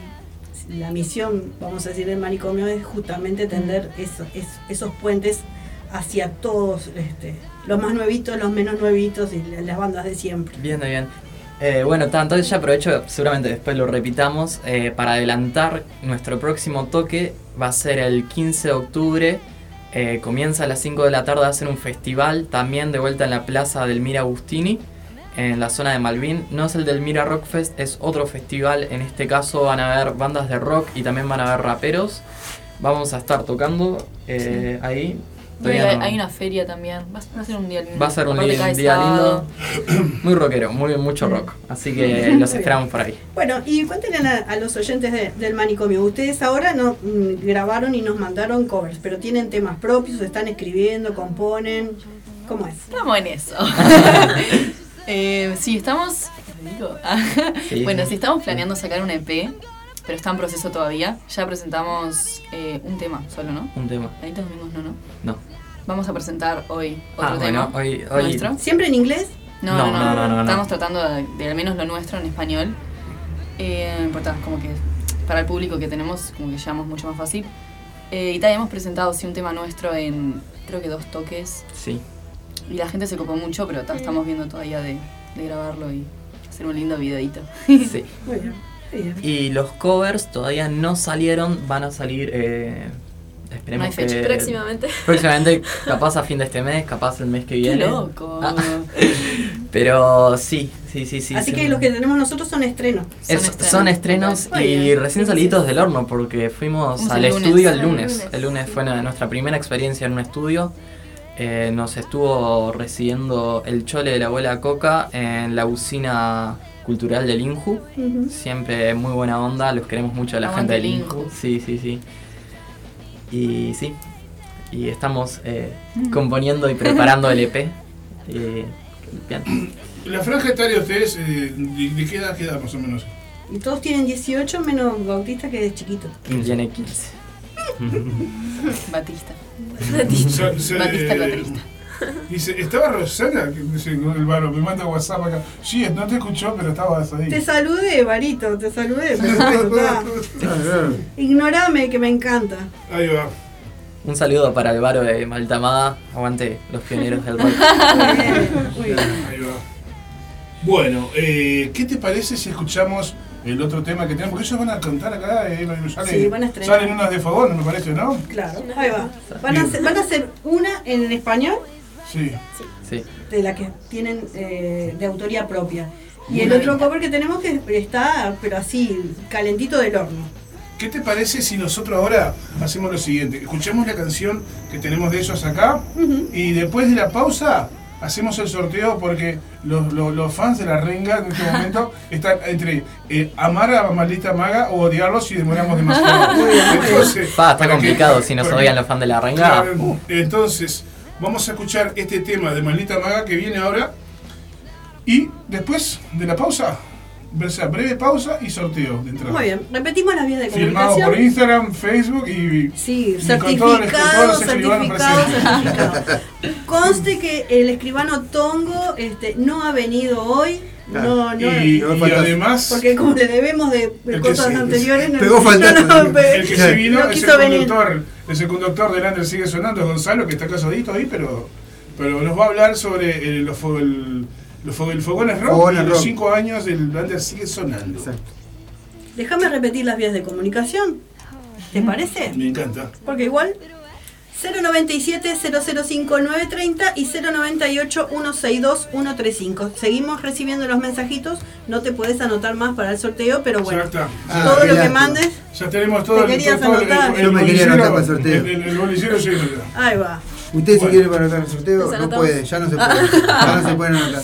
S2: la misión, vamos a decir, del manicomio es justamente tender esos, es- esos puentes hacia todos, este, los más nuevitos, los menos nuevitos y la- las bandas de siempre.
S3: Bien, bien. Eh, bueno, ta, entonces ya aprovecho, seguramente después lo repitamos, eh, para adelantar nuestro próximo toque. Va a ser el 15 de octubre. eh, comienza a las 5 de la tarde a hacer un festival, también de vuelta en la plaza del Mira Agustini, en la zona de Malvin. No es el del Mira Rock Fest, es otro festival. En este caso van a haber bandas de rock y también van a haber raperos. Vamos a estar tocando ahí.
S8: Hay,
S3: Todavía no-
S8: hay una feria también. Va a- ser un día lindo.
S3: Va a ser un día lindo. Muy rockero, muy mucho rock. Así que los esperamos por ahí.
S2: Bueno, y cuéntenle a, a los oyentes de- del manicomio. Ustedes ahora no mm, grabaron y nos mandaron covers, pero tienen temas propios, están escribiendo, componen. ¿Cómo es?
S8: Estamos en eso. Eh, sí, estamos. ¿lo digo?
S3: Sí.
S8: bueno, sí, estamos planeando sacar un EP, pero está en proceso todavía. Ya presentamos eh, un tema solo, ¿no?
S3: Un tema.
S8: Ahorita domingos no, ¿no?
S3: No.
S8: Vamos a presentar hoy otro
S3: Ah,
S8: tema.
S3: bueno, hoy- hoy-
S8: nuestro.
S2: ¿Siempre en inglés?
S8: No
S3: No,
S8: no no,
S3: no, no, no, no.
S8: Estamos tratando de, de al menos lo nuestro en español. Eh, porque como que para el público que tenemos, como que llevamos mucho más fácil. Eh, y también hemos presentado sí, un tema nuestro en creo que dos toques.
S3: Sí.
S8: Y la gente se copó mucho, pero ta, estamos viendo todavía de, de grabarlo y hacer un lindo videito.
S3: Sí.
S2: Muy bien. Bien.
S3: Y los covers todavía no salieron, van a salir. Eh, esperemos
S8: No hay fecha.
S3: que-
S9: Próximamente.
S3: Próximamente, capaz a fin de este mes, capaz el mes que
S8: ¡Qué
S3: viene.
S8: loco!
S3: Ah, pero sí, sí, sí, sí.
S2: Así
S3: sí.
S2: que los que tenemos nosotros son estrenos.
S3: Es-
S8: Son estrenos.
S3: son estrenos
S2: Muy
S3: y
S2: bien.
S3: recién saliditos del horno porque fuimos al
S8: el
S3: estudio el
S11: El
S3: lunes.
S11: lunes.
S3: El lunes fue nuestra primera experiencia en un estudio. Eh, nos estuvo recibiendo el chole de la abuela Coca en la usina cultural del Inju. Siempre muy buena onda, los queremos mucho a la
S8: Aguante
S3: gente del
S8: el
S3: Inju.
S8: Inju.
S3: Sí, sí, sí. Y sí, y estamos eh, componiendo y preparando el EP. Eh, bien.
S1: La franja etaria de ustedes, eh, ¿de, qué edad queda más o menos?
S2: Y todos tienen 18 menos Bautista que es chiquito.
S3: Tiene 15.
S8: Batista. Batista el
S1: eh,
S8: baterista.
S1: Dice, ¿estaba Rosana? Que dice, con el barro, me manda WhatsApp acá. Sí, no te escuchó, pero estabas ahí.
S2: Te saludé, Barito, te saludé. Ignorame, que me encanta.
S1: Ahí va.
S3: Un saludo para el baro de Maltamada. Aguante los pioneros del rock.
S2: Muy bien, muy bien.
S1: Ahí va. Bueno, eh, ¿qué te parece si escuchamos el otro tema que tenemos? Porque ellos van a cantar acá, eh, salen,
S2: Sí, van a estrenar.
S1: salen unas de fogón, me parece, ¿no?
S2: Claro, ahí va. Van a, hacer, van a hacer una en español
S1: Sí.
S3: Sí.
S2: de la que tienen eh, de autoría propia. Y
S1: Muy
S2: el otro cover que tenemos que está, pero así, calentito del horno.
S1: ¿Qué te parece si nosotros ahora hacemos lo siguiente? Escuchemos la canción que tenemos de ellos acá y después de la pausa hacemos el sorteo porque los, los- los fans de la renga en este momento están entre eh, amar a Maldita Maga o odiarlos si demoramos demasiado. Entonces,
S3: Pa, está
S1: que-
S3: complicado si nos odian los fans de la renga.
S1: Claro, entonces, vamos a escuchar este tema de Maldita Maga que viene ahora. Y después de la pausa, breve pausa y sorteo de entrada.
S2: Muy bien, repetimos las vías de comunicación.
S1: por Instagram, Facebook y.
S2: Sí,
S1: y con todos los
S2: certificado. Conste que el escribano Tongo este, no ha venido hoy. No, no,
S1: y, y además,
S2: porque como le debemos de, cosas
S1: sí,
S2: anteriores, no,
S4: pegó
S2: no,
S1: el que se vino
S2: no
S1: es el
S2: quiso venir.
S1: conductor, es el conductor del Under sigue sonando, es Gonzalo, que está casadito ahí, pero, pero nos va a hablar sobre el, los, el, los el Fogones Rock
S4: Fogones
S1: y los. 5 años del Under sigue sonando.
S2: Déjame repetir las vías de comunicación. ¿Te parece?
S1: Me encanta.
S2: Porque igual 097-005-930 y 098-162-135. Seguimos recibiendo los mensajitos. No te puedes anotar más para el sorteo, pero bueno.
S1: Ya está.
S4: Ah,
S2: todo lo que mandes,
S1: Ya tenemos todo,
S2: Te
S1: el,
S2: querías
S1: todo el,
S2: anotar.
S1: el,
S4: Yo me quería anotar para el sorteo.
S1: El, el, el lleno ya.
S2: ahí va.
S4: ¿Ustedes
S1: Bueno.
S4: se quieren para anotar el sorteo? No puede, ya no se puede. Ya no se pueden anotar.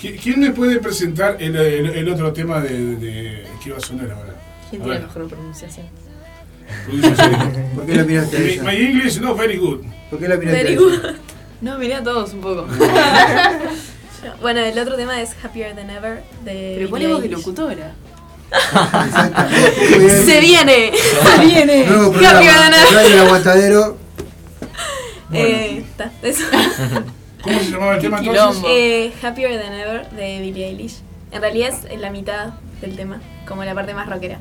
S1: ¿Qui- ¿Quién me puede presentar el, el, el otro tema de, de- que va a sonar ahora?
S8: ¿Quién
S1: A
S8: tiene
S1: ver.
S8: mejor pronunciación?
S4: ¿Por qué la miraste a ella?
S1: my English no very good.
S4: ¿Por qué la miraste a
S9: Very
S4: ella?
S9: good.
S8: No, miré a todos un poco.
S9: Bueno, el otro tema es Happier Than Ever de
S8: Pero
S9: Billie
S8: ponemos de locutora. Se viene, se viene.
S4: Nuevo
S8: Happier
S4: programa.
S8: Than Ever.
S4: Radio El Aguantadero.
S9: Eh, está, eso.
S1: ¿Cómo se llamaba el tema entonces?
S9: Eh, Happier Than Ever de Billie Eilish. En realidad es la mitad del tema, como la parte más rockera.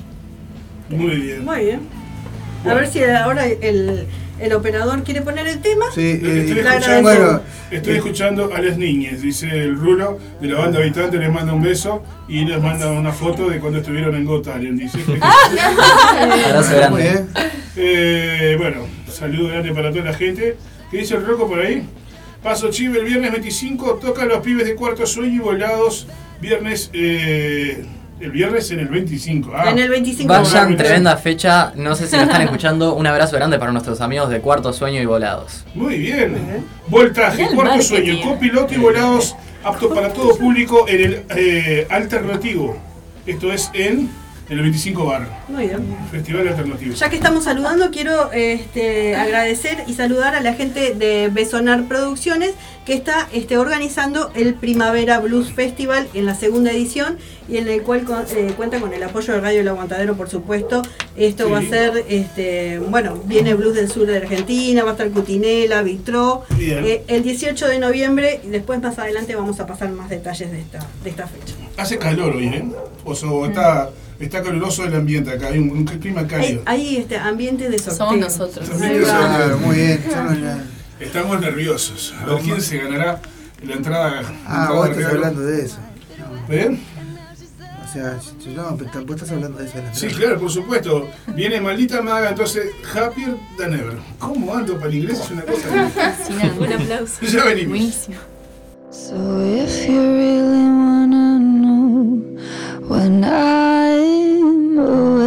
S1: Muy bien.
S2: Muy bien. A ver si ahora el, el operador quiere poner el tema.
S4: Sí,
S1: Estoy
S4: eh,
S1: escuchando,
S4: bueno,
S1: estoy escuchando a las niñas, dice el Rulo de la banda habitante, les manda un beso y les manda una foto de cuando estuvieron en Got Talent, dice.
S3: Abrazo
S4: muy
S3: grande.
S4: bien.
S1: Eh, bueno, saludo grande para toda la gente. ¿Qué dice el Rocco por ahí? Paso Chive el viernes 25, toca los pibes de cuarto sueño y volados. Viernes, eh, el viernes en el 25. Ah,
S2: En el 25
S3: Vayan, tremenda fecha. No sé si lo están escuchando. Un abrazo grande para nuestros amigos de Cuarto Sueño y Volados.
S1: Muy bien. Voltaje, cuarto sueño, copiloto y volados, apto para todo público en el eh, alternativo. Esto es en, en el 25 Bar,
S2: Muy bien.
S1: Festival Alternativo.
S2: Ya que estamos saludando, quiero este, agradecer y saludar a la gente de Besonar Producciones que está este, organizando el Primavera Blues Festival en la segunda edición y en el cual eh, cuenta con el apoyo de Radio El Aguantadero, por supuesto. Esto va a ser, este, bueno, viene Blues del sur de Argentina, va a estar Cutinela, Vitró, eh, el 18 de noviembre y después más adelante vamos a pasar más detalles de esta, de esta fecha.
S1: Hace calor hoy, ¿eh? O sea, está, está caluroso el ambiente acá, hay un, un clima
S2: Hay,
S1: cálido.
S2: hay, este ambiente de sorteo.
S8: Somos nosotros.
S2: Ahí va.
S4: Claro, muy bien.
S1: Estamos nerviosos. A ver quién se ganará la entrada.
S4: Ah,
S1: entrada
S4: vos
S1: de
S4: estás
S1: regalo.
S4: hablando de eso. No, o sea, no, pero vos estás hablando de eso. de
S1: Sí, claro, por supuesto. Viene maldita maga, entonces Happier Than Ever. ¿Cómo ando para el inglés? Es una cosa.
S8: Fascinante.
S9: Un aplauso.
S1: ya venimos.
S8: Buenísimo.
S5: So if you really wanna when I'm away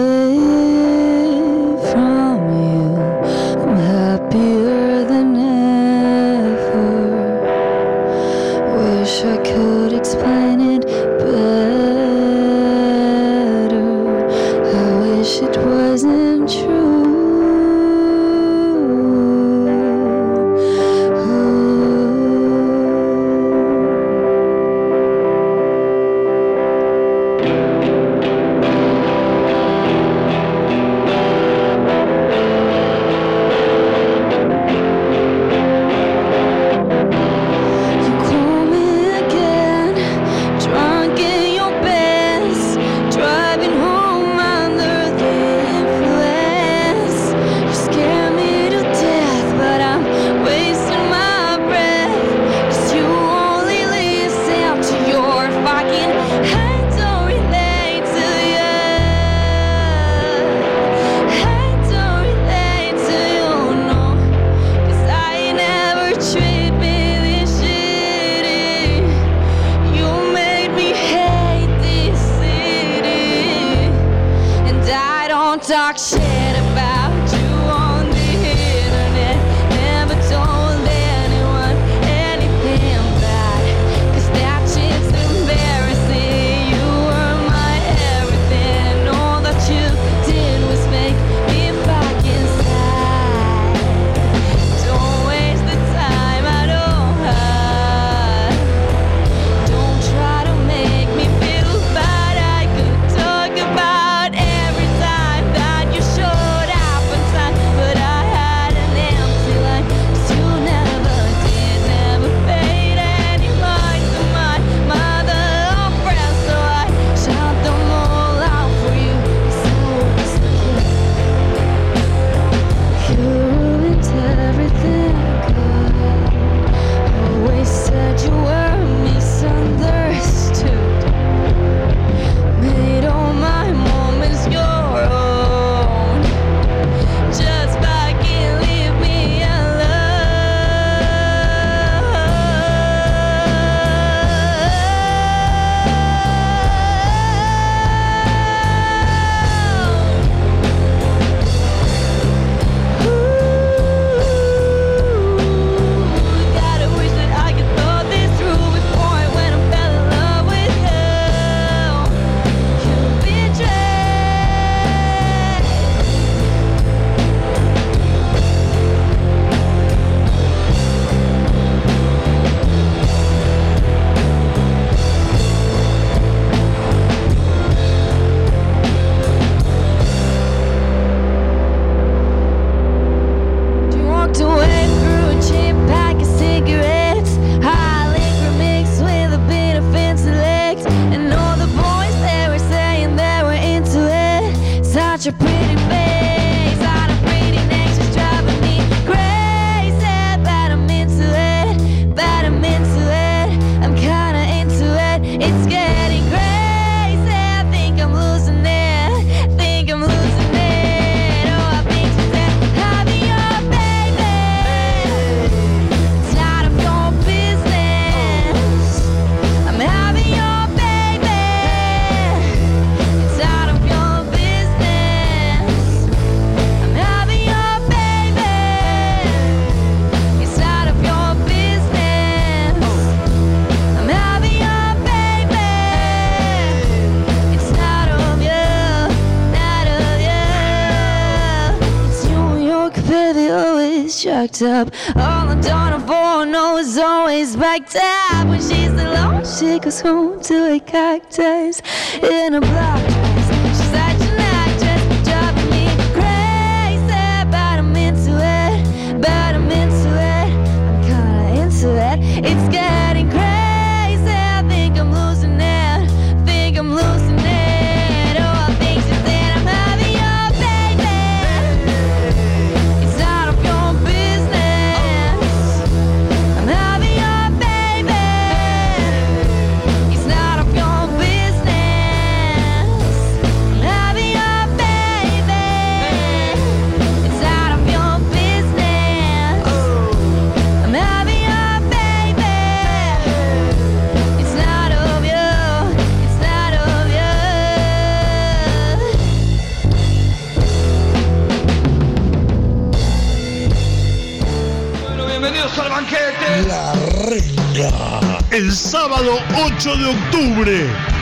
S5: jacked up. All the Donna Bono is always backed up. When she's alone, she goes home to a cactus in a black dress. She's such an actress, driving me crazy. But I'm into it, but I'm into it. I'm kinda into it. It's getting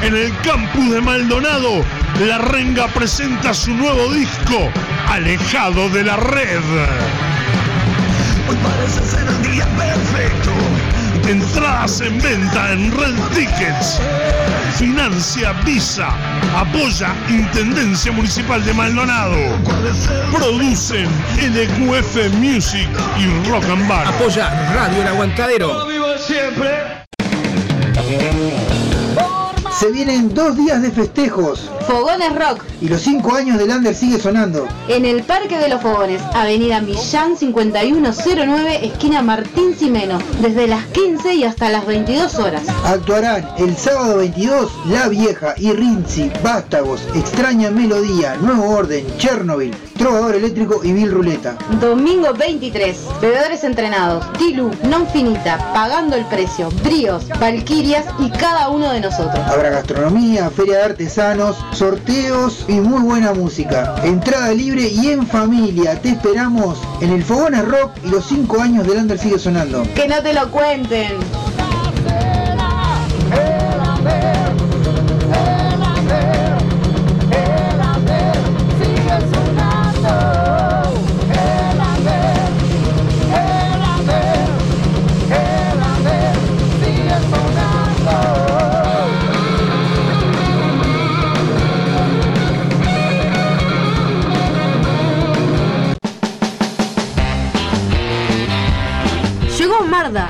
S12: en el campus de Maldonado, La Renga presenta su nuevo disco, Alejado de la Red. Hoy parece ser el día perfecto. Entradas en venta en Red Tickets. Financia Visa. Apoya Intendencia Municipal de Maldonado. Producen LQF Music y Rock and Bar.
S13: Apoya Radio El Aguantadero.
S7: vivo siempre.
S4: Se vienen dos días de festejos
S14: Fogones Rock
S4: y los cinco años del Under sigue sonando.
S14: en el Parque de los Fogones, Avenida Millán 5109, esquina Martín Simeno, desde las 15 y hasta las 22 horas.
S4: Actuarán el sábado 22 La Vieja y Rinzi, Vástagos, Extraña Melodía, Nuevo Orden, Chernobyl, Trovador Eléctrico y Mil Ruleta.
S14: Domingo 23, bebedores entrenados, Tilu, Non Finita, Pagando el Precio, Bríos, Valquirias y cada uno de nosotros.
S4: Habrá gastronomía, feria de artesanos, sorteos y muy buena música. Entrada libre y en familia. Te esperamos en el Fogones Rock y los 5 años del Under sigue sonando.
S14: Que no te lo cuenten.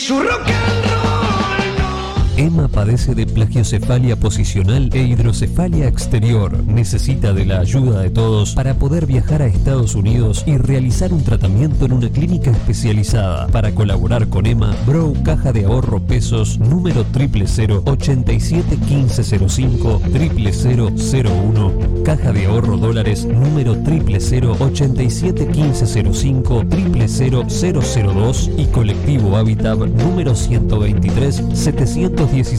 S7: Su rock and roll
S15: padece de plagiocefalia posicional e hidrocefalia exterior. Necesita de la ayuda de todos para poder viajar a Estados Unidos y realizar un tratamiento en una clínica especializada. Para colaborar con Emma, Bro Caja de Ahorro Pesos número 000 871505 00001 Caja de Ahorro Dólares número 000 871505 00002 y Colectivo Habitat número 123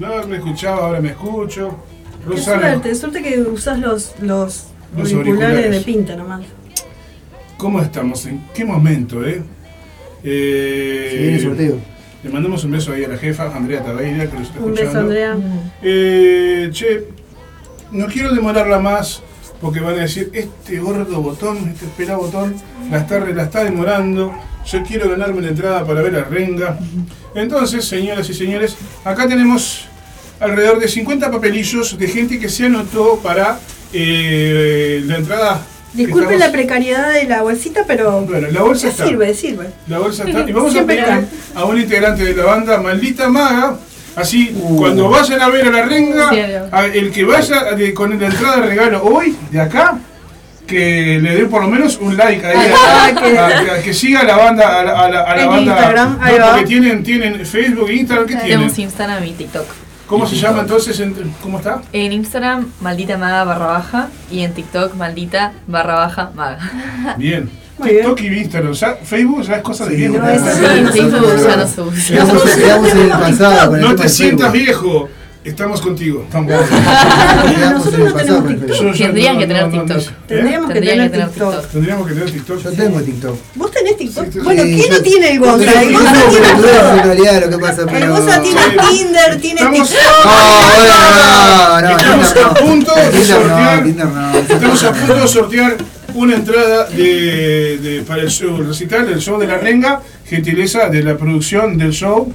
S1: No me escuchaba, ahora me escucho.
S2: Qué suerte, suerte que usas los, los,
S1: Los
S2: auriculares,
S1: auriculares.
S2: de pinta nomás.
S1: ¿cómo estamos? ¿En qué momento, eh? eh
S4: Se viene el sorteo.
S1: Le mandamos un beso ahí a la jefa, Andrea Tabeira, que nos está
S2: Un
S1: escuchando.
S2: beso, Andrea.
S1: Eh, che, no quiero demorarla más porque van a decir, este gordo botón, este pelado botón, la está, la está demorando. Yo quiero ganarme la entrada para ver a Renga. Entonces, señoras y señores, acá tenemos alrededor de 50 papelillos de gente que se anotó para eh, la entrada. que
S2: Disculpen
S1: estamos-
S2: la precariedad de la bolsita, pero
S1: Bueno, la bolsa está.
S2: sirve, sirve.
S1: La bolsa está. Y vamos a
S2: Siempre
S1: pedir a un integrante de la banda Maldita Maga. Así,
S2: Uh.
S1: cuando vayan a ver a la renga, a- el que vaya de- con la entrada de regalo hoy, de acá, que le dé por lo menos un like ahí, a-
S2: Ah, que-
S1: a- a- que siga a la banda, a la, a la- a la banda.
S8: Instagram,
S1: no, porque tienen, tienen Facebook Instagram, ¿qué tienen?
S8: Tenemos Instagram y TikTok.
S1: ¿Cómo se llama entonces? en- ¿Cómo está?
S8: En Instagram, maldita maga barra baja. Y en TikTok, maldita barra baja maga.
S1: Bien. TikTok y Instagram, ya, Facebook ya es cosa de viejo.
S8: no, eso sí, Facebook ya no se usa.
S1: No te sientas viejo. Estamos contigo. Estamos.
S4: Nosotros no tenemos TikTok.
S8: Tendrían que tener TikTok.
S2: Tendríamos que tener TikTok.
S1: Tendríamos que tener TikTok.
S4: Yo tengo TikTok.
S2: ¿Vos tenés TikTok? Bueno, ¿quién no tiene el Goza?
S4: Yo
S2: El
S4: TikTok,
S2: tiene
S4: en realidad lo que pasa,
S2: El. Goza tiene Tinder, tiene TikTok.
S4: No, no, no,
S1: Estamos a punto de sortear. Estamos a punto de sortear una entrada de, de- para el show recital, el show de la renga, gentileza de la producción del show.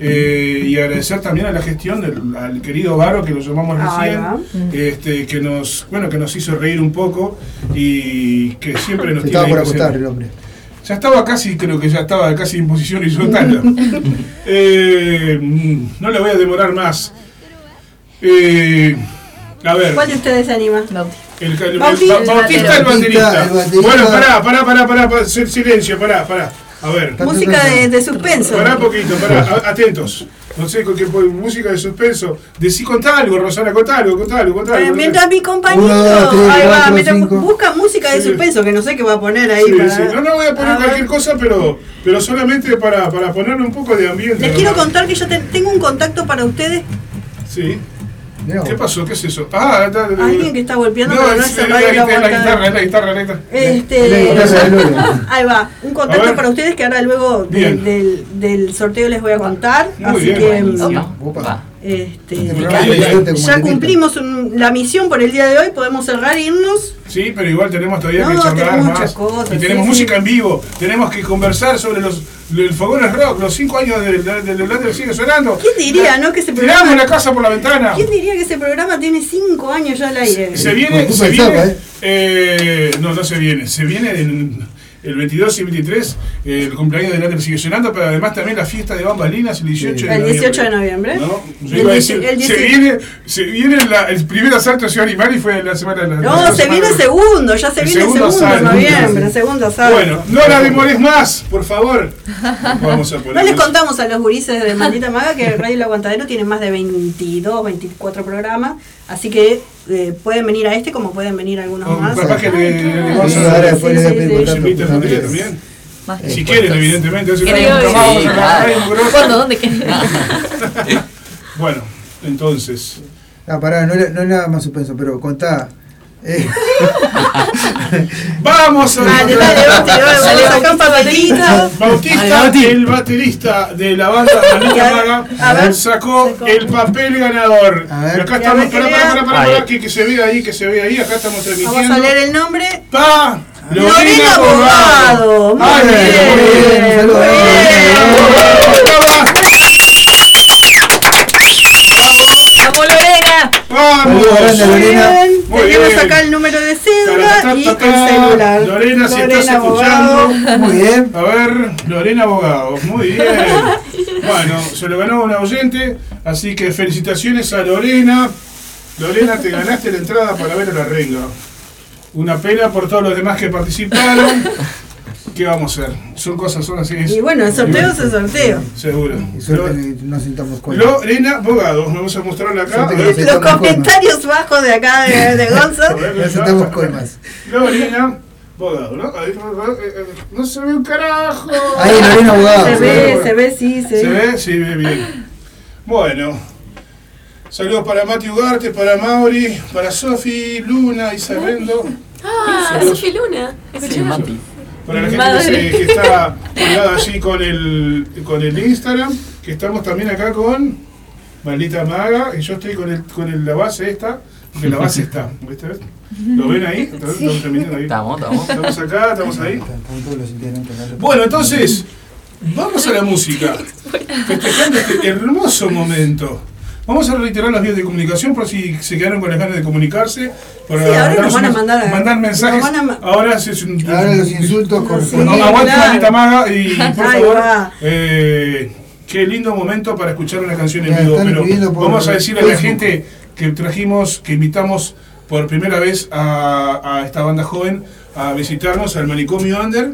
S1: Eh, y agradecer también a la gestión del al querido Varo que lo llamamos recién,
S2: va.
S1: este, que nos bueno que nos hizo reír un poco y que siempre nos
S4: Se
S1: tiene
S4: estaba por
S1: ahí
S4: acostar el hombre.
S1: Ya estaba casi, creo que ya estaba casi en posición horizontal. eh, mm, no le voy a demorar más. Eh, a ver.
S2: ¿Cuál de ustedes se anima?
S1: El, el- el-
S2: Bautista.
S1: Ba- Bautista, el baterista.
S4: el baterista.
S1: Bueno, pará, pará, pará, pará, pará, si- silencio, pará, pará. A ver.
S2: Música de, de suspenso.
S1: Pará un poquito, pará, atentos. No sé con qué música de suspenso. Decí, contá algo, Rosana, contá algo, contá algo, contá
S2: Eh,
S1: algo.
S2: mientras mi compañero
S1: Uno, dos, tres,
S2: ahí va,
S1: cuatro,
S2: mientras
S1: cinco.
S2: busca música de
S1: Sí.
S2: suspenso, que no sé qué va a poner ahí.
S1: Sí,
S2: para-
S1: sí. No, no voy a poner
S2: A ver.
S1: cualquier cosa, pero, pero solamente para, para ponerle un poco de ambiente.
S2: Les
S1: ¿no?
S2: quiero contar que yo te- tengo un contacto para ustedes.
S1: Sí. ¿Qué pasó? ¿Qué es eso? Ah, está, está, está.
S2: Alguien que está golpeando,
S1: No,
S2: pero no
S1: es,
S2: el
S1: la,
S2: La
S1: la guitarra, es la guitarra, la guitarra.
S2: Este, ahí va, un contacto para ustedes que ahora luego de-
S1: Bien.
S2: del, del sorteo les voy a contar.
S1: Muy
S2: así
S1: bien.
S2: que
S1: Buenísimo.
S2: Este,
S1: programa es diferente como
S2: ya
S1: el
S2: cumplimos un- la misión por el día de hoy, podemos cerrar irnos.
S1: Sí, pero igual tenemos todavía
S2: No,
S1: que charlar
S2: tenemos
S1: más.
S2: muchas cosas,
S1: y tenemos
S2: sí,
S1: música
S2: sí.
S1: en vivo, tenemos que conversar sobre los el Fogones Rock, los cinco años del de, de, del sigue sonando.
S2: ¿Quién diría, no, que ese
S1: Tiramos
S2: programa-
S1: la casa por la ventana.
S2: ¿Quién diría que ese programa tiene cinco años ya al aire?
S1: Se viene, se viene, eh, no, no se viene, se viene en el 22 y 23, eh, el cumpleaños de Lander sigue sonando, pero además también la fiesta de bambalinas el 18 de
S2: El
S1: noviembre.
S2: 18 de noviembre.
S1: No, yo
S2: El
S1: iba a decir,
S2: el
S1: se viene, se viene la- el primer asalto a Ciudad Animal y fue la semana la- la
S2: No, se
S1: semana-
S2: viene el segundo, ya se
S1: El
S2: viene el
S1: segundo
S2: segundo de noviembre, el segundo asalto.
S1: Bueno, no la demores más, por favor. Vamos a
S2: No les contamos a los gurises de Maldita Maga que Radio El Aguantadero tiene más de 22, 24 programas, así que eh, pueden venir a este como pueden venir algunos más.
S1: capaz que le, vamos a
S4: después
S1: también. Si quieren, evidentemente. Bueno, entonces.
S4: Ah, pará, no, no es nada más suspenso, pero contá. Eh,
S1: Vamos a
S2: Dale, dale, Bauti, dale, vamos a sacar un papelito.
S1: Bautista, el baterista de la banda Manita Maga,
S2: ver.
S1: sacó el papel ganador. Y acá estamos, pará, pará, pará, pará,
S10: Ahí.
S1: pará, que, que se vea ahí, que se vea ahí, acá estamos transmitiendo.
S2: Vamos a leer el nombre.
S1: Pa
S2: Lorena
S1: Bogado. Ay,
S2: bien,
S1: muy bien,
S2: muy
S4: saludos.
S8: ¡Vamos, Lorena!
S1: Vamos.
S4: Lorena.
S2: Bien,
S1: Muy
S2: tenemos
S1: bien.
S2: acá el número de cédula y el celular.
S1: Lorena, si estás
S2: Abogado.
S1: escuchando.
S4: muy bien.
S1: A ver, Lorena Abogado, muy bien. Bueno, se lo ganó una oyente, así que felicitaciones a Lorena. Lorena, te ganaste la entrada para ver a la renga. Una pena por todos los demás que participaron. ¿Qué vamos a hacer? Son cosas, son así.
S2: Y bueno, el sorteo es el sorteo.
S1: Seguro.
S4: Y suerte que no sintamos cuenta.
S1: Lorena Abogado, vamos a mostrarla acá.
S4: No se-
S2: Los comentarios bajos de acá de, de Gonzo.
S4: Ya sentamos coimas.
S1: Lorena Abogado, ¿no? Eh, eh, No se ve un carajo.
S4: Ahí, Lorena Abogado.
S2: Se ve, se ve, sí, se
S1: ¿Se
S2: ve.
S1: ve? Sí, ve bien. Bueno. Saludos para Mati Ugarte, para Mauri, para Sofi, Luna, Isabendo.
S9: Ah,
S1: Saludos.
S9: Sofi Luna.
S3: Sí. Mati.
S1: Para la gente que, se- que está colgada allí con el, con el Instagram, que estamos también acá con Maldita Maga, y yo estoy con, el, con el- la base esta, porque la base está, ¿viste? ¿Lo ven ahí? ¿Estamos transmitiendo ahí?
S3: Estamos, estamos.
S1: Estamos acá, estamos ahí. Bueno, entonces, vamos a la música. Festejando este hermoso momento. Vamos a reiterar las vías de comunicación por si se quedaron con las ganas de comunicarse. Para
S2: Sí, ahora nos van a mandar-
S1: mandar mensajes.
S2: van a ma-
S1: ahora es un,
S4: Ahora los insultos
S2: Sí,
S4: corresponden.
S1: Aguante
S2: claro.
S1: Maga y por
S2: Ahí
S1: favor,
S2: va.
S1: eh, qué lindo momento para escuchar una canción en vivo. Pero vamos a decirle a la gente que trajimos, que invitamos por primera vez a, a esta banda joven a visitarnos al Manicomio Under,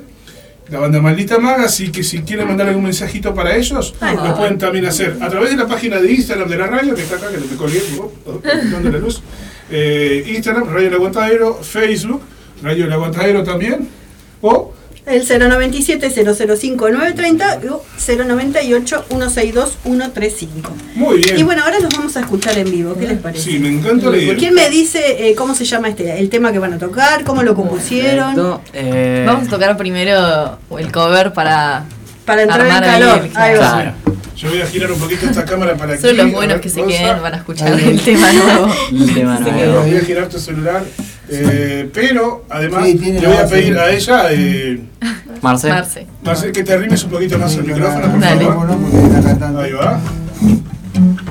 S1: la banda Maldita Maga. Así que si quieren mandar algún mensajito para ellos, lo pueden también hacer a través de la página de Instagram de la radio, que está acá, que me colgué, oh, oh, dando la luz. Eh, Instagram, Radio El Aguantadero, Facebook, Radio El Aguantadero también. O
S2: El 097-005-930 y 098-162-135.
S1: Muy bien.
S2: Y bueno, ahora los vamos a escuchar en vivo. ¿Qué les parece?
S1: Sí, me encanta la idea.
S2: ¿Quién me dice eh, cómo se llama este el tema que van a tocar? ¿Cómo lo compusieron?
S3: Eh,
S8: Vamos a tocar primero el cover para.
S2: Para entrar en
S8: Armar ahí
S2: calor.
S8: el-
S2: Ahí va.
S3: Claro.
S1: Yo voy a girar un poquito esta cámara para
S8: Solo
S1: aquí.
S8: los buenos
S1: ver,
S8: que se queden van a escuchar
S4: Ahí.
S8: el tema nuevo.
S3: El tema nuevo.
S1: Voy a girar tu celular. Eh, pero además
S4: Sí, tiene
S1: le voy a pedir a ella, eh,
S3: Marce.
S1: Que te arrimes un poquito más al micrófono, por
S8: Dale.
S1: favor. Ahí va.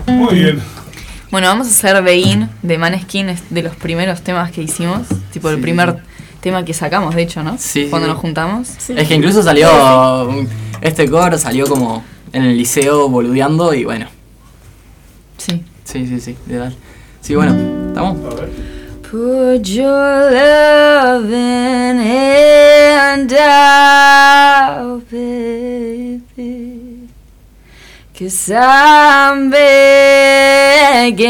S1: Muy bien.
S8: Bueno, vamos a hacer Bein de Maneskin, es de los primeros temas que hicimos. Tipo el
S3: Sí,
S8: primer tema que sacamos, de hecho, ¿no?
S3: Sí,
S8: Cuando nos juntamos.
S3: Es que incluso salió. Este cover salió como en el liceo boludeando y bueno.
S8: Sí.
S3: Sí, sí, sí. literal. Sí, bueno, ¿estamos?
S1: A ver.
S5: Put your loving hand out baby. Cause I'm begging.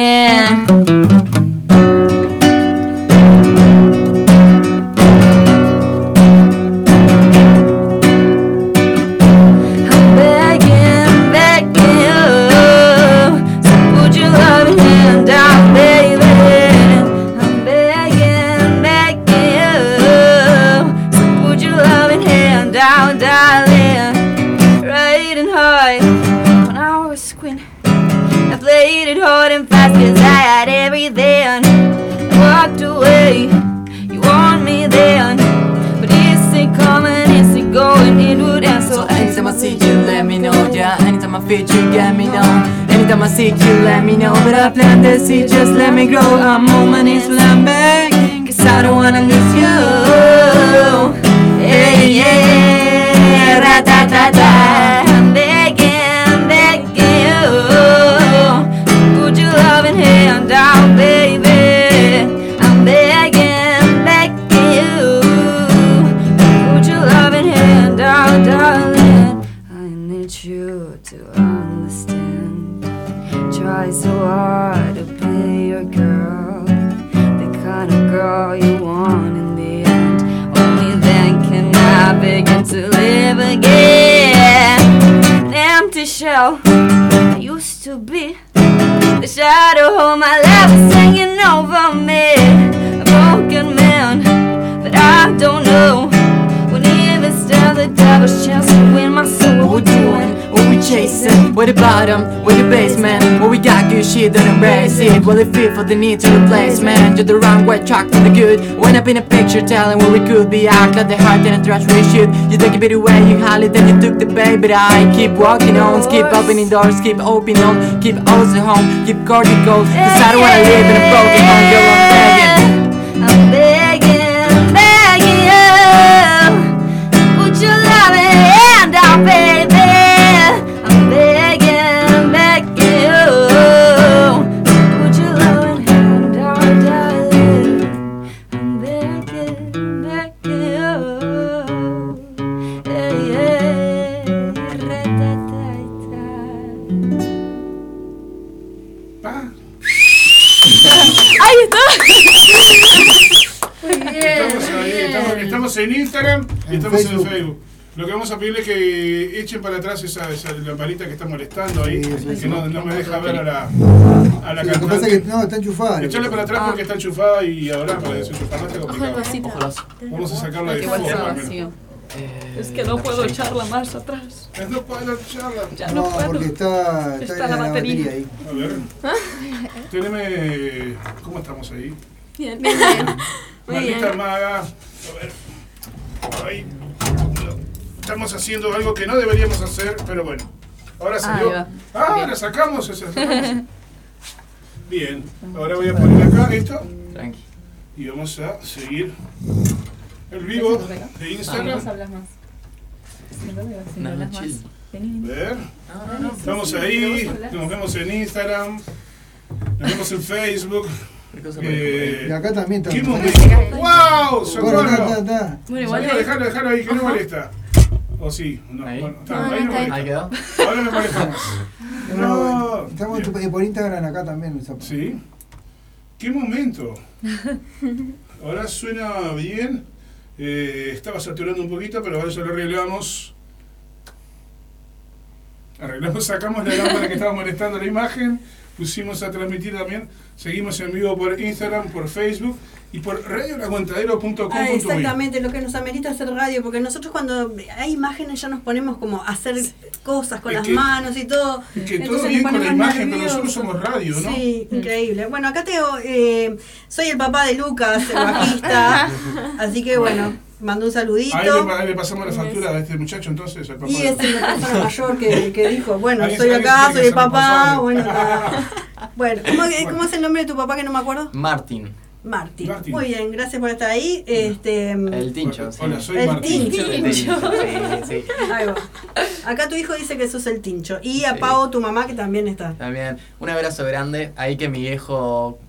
S5: Had everything. Walked away. You want me then, but is it coming? Is it going? It would end so
S3: Anytime I see you, let me know. Yeah, anytime I feel you, get me know. Anytime I see you, let me know. But I plant the seed, just let me grow. I'm on my knees I'm begging, cause I don't wanna lose you. Yeah, yeah, ta ta ta.
S5: I'm begging, again. An empty shell I used to be. The shadow of my life is hanging over me. A broken man, but I don't know. When even still the devil's chance to win my soul.
S3: What we chasing? We're the bottom, we're the basement. What we got good shit, don't embrace it. Well, it feel for the need to replace, man. You're the wrong way, track for the good. Went up in a picture, telling where we could be. I got the heart and a trash we shoot You took a bit away, you hardly then you took the bait. But I keep walking on, keep opening doors, keep opening on, keep at home, keep guarding goals. Cause I don't wanna live in a broken home, girl, I'm begging.
S5: I'm begging, begging you. Put your loving hand out, baby.
S1: En
S4: Facebook.
S1: Lo que vamos a pedirle es que echen para atrás esa, esa lamparita que está molestando ahí, que no, no me deja ver a la, a la
S4: Lo que pasa es que no, está enchufada.
S1: Echarle para atrás porque está enchufada y ahora para desenchufarla está complicado.
S8: Ojalá.
S1: Vamos a sacarla de menos.
S8: sí.
S9: Es que no puedo echarla más atrás.
S1: No puedo echarla.
S9: Ya no, puedo.
S4: porque está, está,
S9: la
S4: la,
S9: batería.
S4: batería ahí.
S1: A ver, teneme. ¿Cómo estamos ahí?
S9: Bien, bien,
S1: Maldita
S9: bien.
S1: maga. A ver. Ahí. Estamos haciendo algo que no deberíamos hacer, pero bueno. Ahora salió. Ah,
S8: Bien.
S1: la sacamos. esa, sacamos. Bien. Ahora voy a poner acá esto.
S3: Tranqui.
S1: Y vamos a seguir el vivo de Instagram.
S8: Más.
S1: Ver.
S8: No, no.
S1: Estamos ahí, nos vemos en Instagram, nos vemos en Facebook. Eh,
S4: Y acá también está.
S1: ¡Wow!
S4: está,
S1: ¡Socorro!
S8: Bueno, igual
S1: dejalo, dejalo ahí, que no molesta. ¿O sí? No,
S3: Ahí.
S1: bueno, está,
S11: No, no
S1: ahí no
S3: quedó.
S1: Ahora me molesta más. No.
S4: Estamos en tu- por Instagram acá también. esa-
S1: ¿Sí? ¿Qué momento? Ahora suena bien. Eh, estaba saturando un poquito, pero ahora ya lo arreglamos. Arreglamos, sacamos la lámpara que estaba molestando la imagen, pusimos a transmitir también. Seguimos en vivo por Instagram, por Facebook y por radiolaguantadero.com.uy.
S2: Ah, exactamente, lo que nos amerita hacer radio, porque nosotros cuando hay imágenes ya nos ponemos como a hacer cosas con
S1: Es
S2: las
S1: que-
S2: manos y todo.
S1: es que todo
S2: Entonces
S1: bien con la
S2: ponemos
S1: imagen, pero nosotros somos radio, ¿no?
S2: Sí, increíble. Bueno, acá tengo, eh, soy el papá de Lucas, el bajista, así que bueno, mando un saludito.
S1: Ahí le, ahí le pasamos la factura a este muchacho entonces, al papá
S2: Y es la persona mayor que, que dijo, bueno, soy acá, soy el papá, bueno, bueno ¿cómo, cómo es el nombre de tu papá que no me acuerdo?
S3: Martín.
S2: Martín.
S1: Martín.
S2: Muy bien, gracias por estar ahí. Este,
S3: El tincho. sí.
S1: Hola, soy
S2: el
S1: Martín.
S2: tincho.
S3: El tincho, sí, sí.
S2: Ahí va. Acá tu hijo dice que sos el tincho. Y a Pau, tu mamá, que también está.
S3: También un abrazo grande. Ahí que mi viejo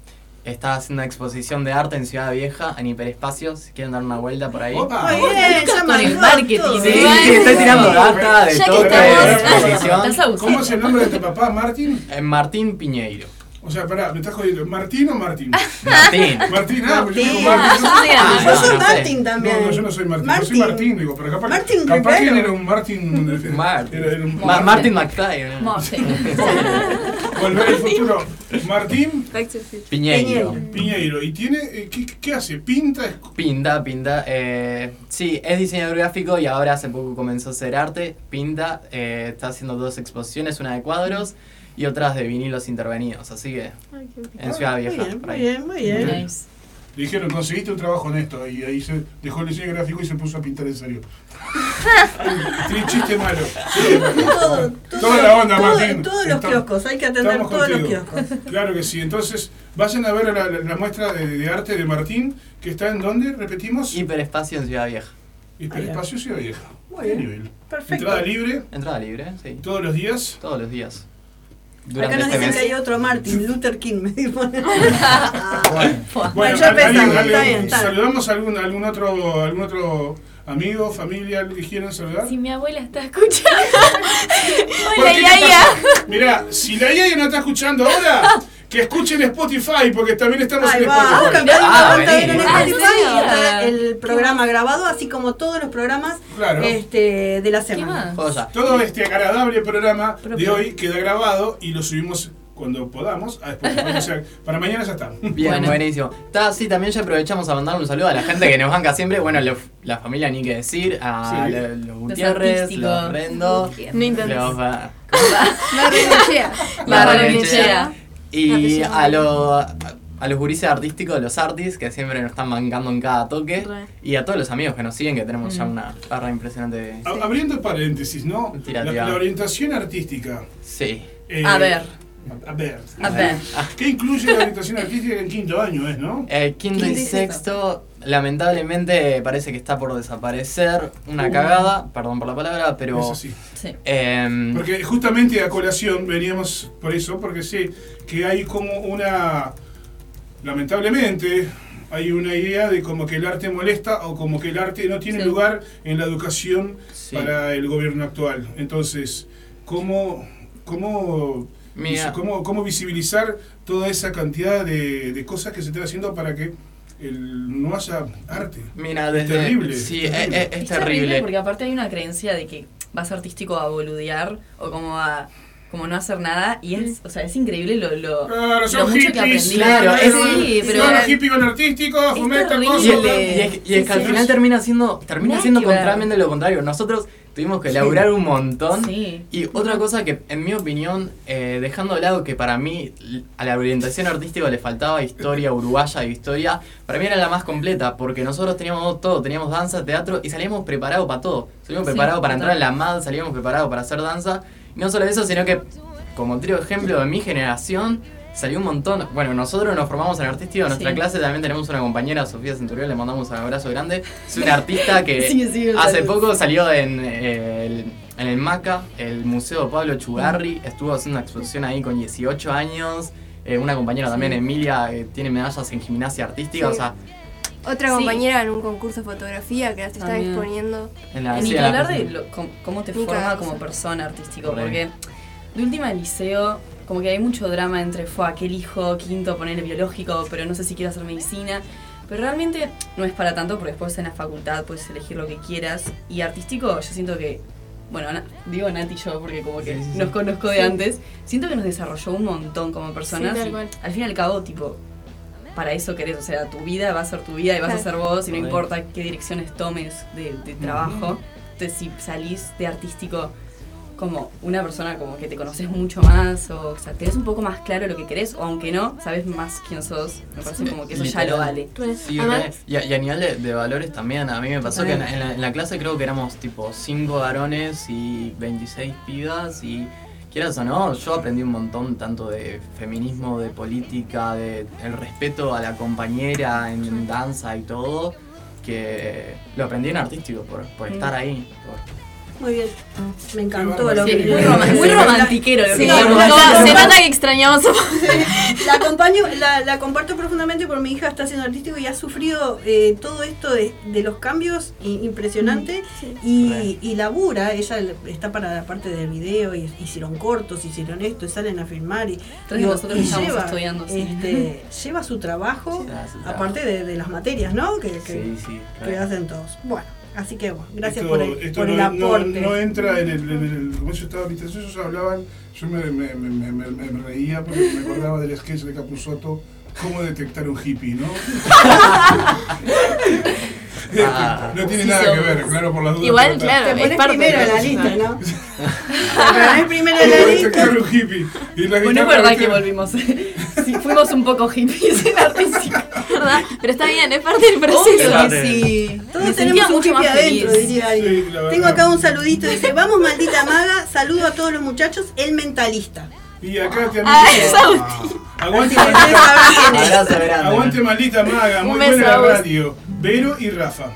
S3: está haciendo una exposición de arte en Ciudad Vieja, en hiperespacio, si quieren dar una vuelta por ahí.
S1: Opa.
S2: Muy bien, ya
S8: Con el marketing.
S3: Sí, sí, estoy tirando data de todo de
S8: estamos-.
S1: ¿Cómo es el nombre de tu papá, Martín?
S3: Eh, Martín Piñeiro.
S1: O sea, pará, me estás jodiendo. ¿Martín o Martín?
S3: Martín.
S1: Martín, ah, pues yo digo
S2: Martín.
S1: Martín.
S8: Ah, yo soy
S3: Ah,
S2: Yo soy
S3: sé.
S2: Martín también.
S1: No, no, yo no soy Martín, yo soy
S2: Martín.
S1: Martín, digo, pero capaz,
S2: Martín
S1: capaz que era un Martín.
S3: Martín.
S1: Era, era un
S3: Ma- Martin McFly. ¿no?
S8: Martín.
S1: Volver al futuro. Martín.
S3: Piñeiro.
S1: Piñeiro. ¿Y tiene, eh, qué, qué hace? ¿Pinta?
S3: Pinta, pinta. Eh, sí, es diseñador gráfico y ahora hace poco comenzó a hacer arte. Pinta, eh, está haciendo dos exposiciones, una de cuadros y otras de vinilos intervenidos. Así que
S9: Ay,
S3: en Ciudad
S2: Muy
S3: Vieja.
S2: bien,
S3: por
S2: muy bien, muy bien.
S8: Nice.
S1: Le dijeron, conseguiste un trabajo honesto. Y ahí se dejó el diseño gráfico y se puso a pintar en serio. Chiste malo. Sí,
S2: Todo-
S1: Toda la onda,
S2: todo-
S1: Martín.
S2: Todos los
S1: Estamos-
S2: kioscos, hay que atender todos los kioscos.
S1: Claro que sí. Entonces, vayan a ver la, la- la muestra de, de arte de Martín, que está en dónde, repetimos.
S3: Hiperespacio en Ciudad Vieja.
S1: Hiperespacio Ciudad Vieja.
S2: Muy
S1: ¿Qué
S2: bien.
S1: nivel?
S2: Perfecto.
S1: Entrada libre,
S3: Entrada libre, sí.
S1: todos los días.
S3: Todos los días.
S2: Acá nos
S3: este
S2: dicen que hay otro Martin Luther King, me dijo.
S1: Bueno,
S2: Bueno, ya
S1: ¿al- alguien-
S2: empezamos,
S1: alguien-
S2: está bien, está bien.
S1: saludamos a algún, algún otro algún otro amigo, familia, algo que quieran saludar.
S9: Si mi abuela está escuchando.
S1: ¿Por
S9: Hola? Yaya.
S1: Mira, si la Yaya no está escuchando ahora, que escuchen Spotify, porque también estamos en
S2: va,
S1: Spotify.
S3: Ah,
S2: en.
S8: Ah,
S2: Spotify
S8: ¿en
S2: y
S8: serio?
S2: está el programa grabado, así como todos los programas
S1: Claro.
S2: este, de la
S8: ¿Qué
S2: semana.
S1: Todo este agradable programa de hoy queda grabado y lo subimos cuando podamos a Spotify. O sea, para mañana ya está.
S3: Bien,
S8: Bueno.
S3: buenísimo. Está, sí, también ya aprovechamos a mandarle un saludo a la gente que nos banca siempre. Bueno, lo- la familia ni que decir, a
S1: Sí.
S3: lo- los Gutiérrez,
S8: artísticos.
S3: los Rendo,
S9: No
S3: los
S11: Barrenechea.
S3: La
S8: Barrenechea.
S3: Y a, los a los gurises artísticos, los artis, que siempre nos están bancando en cada toque.
S9: Re.
S3: Y a todos los amigos que nos siguen, que tenemos ya
S8: Mm.
S3: una barra impresionante. de-
S1: A- Abriendo paréntesis, ¿no?
S3: Tira,
S1: La,
S3: tira.
S1: la orientación artística.
S3: Sí.
S1: eh,
S8: A ver.
S1: A ver.
S8: A ver.
S1: ¿Qué incluye la orientación artística en quinto año, es, no?
S3: Quinto y
S8: Quinto y
S3: sexto, lamentablemente, parece que está por desaparecer. Una cagada, perdón por la palabra, pero.
S1: Es así.
S8: Sí.
S3: em,
S1: Porque justamente a colación veníamos por eso, porque sé que hay como una, lamentablemente, hay una idea de como que el arte molesta o como que el arte no tiene
S8: Sí.
S1: lugar en la educación
S3: Sí.
S1: para el gobierno actual. Entonces, ¿cómo, cómo,
S3: Mira.
S1: cómo, cómo visibilizar toda esa cantidad de, de cosas que se están haciendo para que el, no haya arte?
S3: Mira,
S1: Es
S3: desde.
S1: terrible,
S3: Sí,
S1: es
S3: es,
S1: terrible.
S3: es- es
S8: Es terrible
S3: terrible.
S8: porque aparte hay una creencia de que vas artístico a boludear o como a como no hacer nada y es, o sea, es increíble lo, lo,
S1: Claro,
S8: lo
S1: son
S8: mucho que aprendí.
S3: Claro, es-
S8: sí, pero
S1: Todos los hippies con artísticos, cosas.
S3: Y, el- y es, y es
S8: Sí,
S3: que al
S8: sí.
S3: final termina siendo, termina siendo contrariamente lo contrario. Nosotros tuvimos que laburar un montón.
S8: sí.
S3: Y otra cosa que, en mi opinión, eh, dejando de lado que para mí a la orientación artística le faltaba historia uruguaya y historia, para mí era la más completa, porque nosotros teníamos todo, teníamos danza, teatro y salíamos preparados para todo. Salíamos
S8: Sí,
S3: preparados para entrar en la MAD, salíamos preparados para hacer danza. Y no solo eso, sino que, como trío ejemplo de mi generación, salió un montón. Bueno, nosotros nos formamos en artística, en nuestra
S8: Sí.
S3: clase también tenemos una compañera, Sofía Centurión, le mandamos un abrazo grande. Es una artista que
S8: Sí, sí,
S3: hace poco salió en, eh, el, en el MACA, el Museo Pablo Chugarri, estuvo haciendo una exposición ahí con 18 años. Eh, una compañera también. Emilia, eh, tiene medallas en gimnasia artística, o sea,
S11: Otra
S8: Sí.
S11: compañera en un concurso de fotografía que las está
S8: También.
S11: exponiendo.
S3: en la... Sí, en la-
S8: hablar de lo- cómo te
S11: Ni
S8: forma como persona artístico, porque de última el liceo, como que hay mucho drama entre, fue aquel hijo, quinto, poner biológico, pero no sé si quiero hacer medicina. Pero realmente no es para tanto, porque después en la facultad puedes elegir lo que quieras. Y artístico, yo siento que, bueno, Na- digo Nati y yo, porque como que
S3: Sí, sí, sí.
S8: nos conozco de
S9: Sí.
S8: antes, siento que nos desarrolló un montón como personas.
S9: Sí,
S8: al fin y al cabo, tipo, para eso querés, o sea, tu vida va a ser tu vida y vas a ser vos, y no importa qué direcciones tomes de, de trabajo. Entonces, si salís de artístico como una persona como que te conoces mucho más, o, o sea, tenés un poco más claro lo que querés, o aunque no, sabes más quién sos, me parece como que eso ya lo vale.
S3: Sí, y, a, y a nivel de, de valores también, a mí me pasó que en,
S8: Totalmente.
S3: en la, en la clase creo que éramos tipo 5 varones y 26 pibas y quieras o no, yo aprendí un montón tanto de feminismo, de política, de el respeto a la compañera en danza y todo, que lo aprendí en artístico por, por estar ahí. por-
S2: Muy bien. Me encantó lo
S8: Sí,
S2: que
S8: muy muy romantiquero lo que se nota que extrañamos.
S2: La acompaño, la, la comparto profundamente porque mi hija está haciendo artístico y ha sufrido eh, todo esto de, de los cambios i- impresionante y, y labura, ella está para la parte del video y hicieron cortos, hicieron esto, y salen a filmar y, digo,
S8: nosotros
S2: y
S8: estamos
S2: lleva,
S8: estudiando, sí.
S2: este, lleva su trabajo, aparte de, de las materias, ¿no? Que, que,
S3: Sí, sí,
S2: que
S3: claro.
S2: hacen todos. Bueno, así que bueno, gracias
S1: Esto-
S2: por el,
S1: esto
S2: por el
S1: no, no-
S2: aporte.
S1: no entra en el, en el- como yo estaba, viste, ellos hablaban, yo me, me, me, me- me- me reía porque me acordaba del sketch de Capusotto, cómo detectar un hippie, ¿no?
S3: Ah.
S1: no tiene
S8: Sí
S1: nada
S8: somos.
S1: que ver, claro, por las dudas.
S8: Igual,
S1: pero-
S8: claro,
S2: Te
S8: es
S2: pones primero en la
S8: la
S2: lista, ¿no? Te pones primero en la
S1: Cómo
S2: lista.
S1: detectar un hippie. Y la
S8: Bueno, es verdad que volvimos. Sí, fuimos un poco hippies en artístico.
S9: ¿Verdad? Pero está bien, es parte del proceso.
S8: Obvio sí.
S2: Todos
S8: Me
S2: tenemos
S8: sentía
S2: un
S8: mucho más
S2: adentro,
S8: feliz.
S2: diría alguien.
S1: Sí.
S2: Tengo acá un saludito, dice, vamos maldita maga, saludo a todos los muchachos, el mentalista.
S1: Y acá te
S9: Ah, Agustín.
S1: Aguante maldita, aguante maldita maga, muy buena la radio. Vero y Rafa.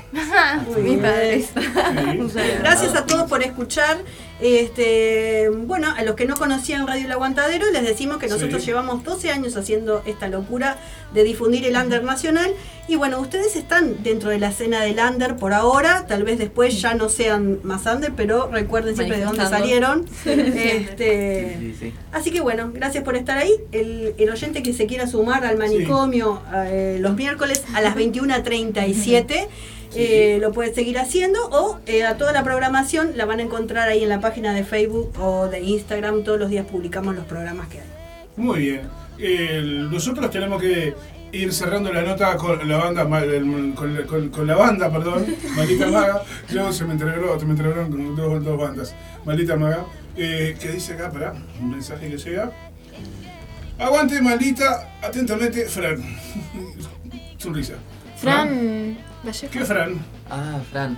S2: Muy
S9: Mis padres.
S1: Sí.
S2: Gracias a todos por escuchar. Este, bueno, a los que no conocían Radio El Aguantadero, les decimos que nosotros
S1: Sí.
S2: llevamos 12 años haciendo esta locura de difundir el under nacional. Y bueno, ustedes están dentro de la escena del under por ahora, tal vez después ya no sean más under, pero recuerden siempre de dónde salieron. Este,
S3: Sí, sí.
S2: Así que bueno, gracias por estar ahí. El, el oyente que se quiera sumar al manicomio eh, los miércoles a las 21.37 eh, lo puede seguir haciendo o eh, a toda la programación la van a encontrar ahí en la página de Facebook o de Instagram. Todos los días publicamos los programas que hay.
S1: Muy bien. Nosotros tenemos que ir cerrando la nota con la banda, con, la- con- con la banda, perdón, Maldita Maga. Luego se me entregaron, se me entregaron con dos, dos bandas. Maldita Maga. Eh, que dice acá, para un mensaje que llega. Aguante, maldita, atentamente, Fran. Sonrisa.
S9: Fran Vallejo.
S1: ¿Qué Fran?
S3: Ah, Fran.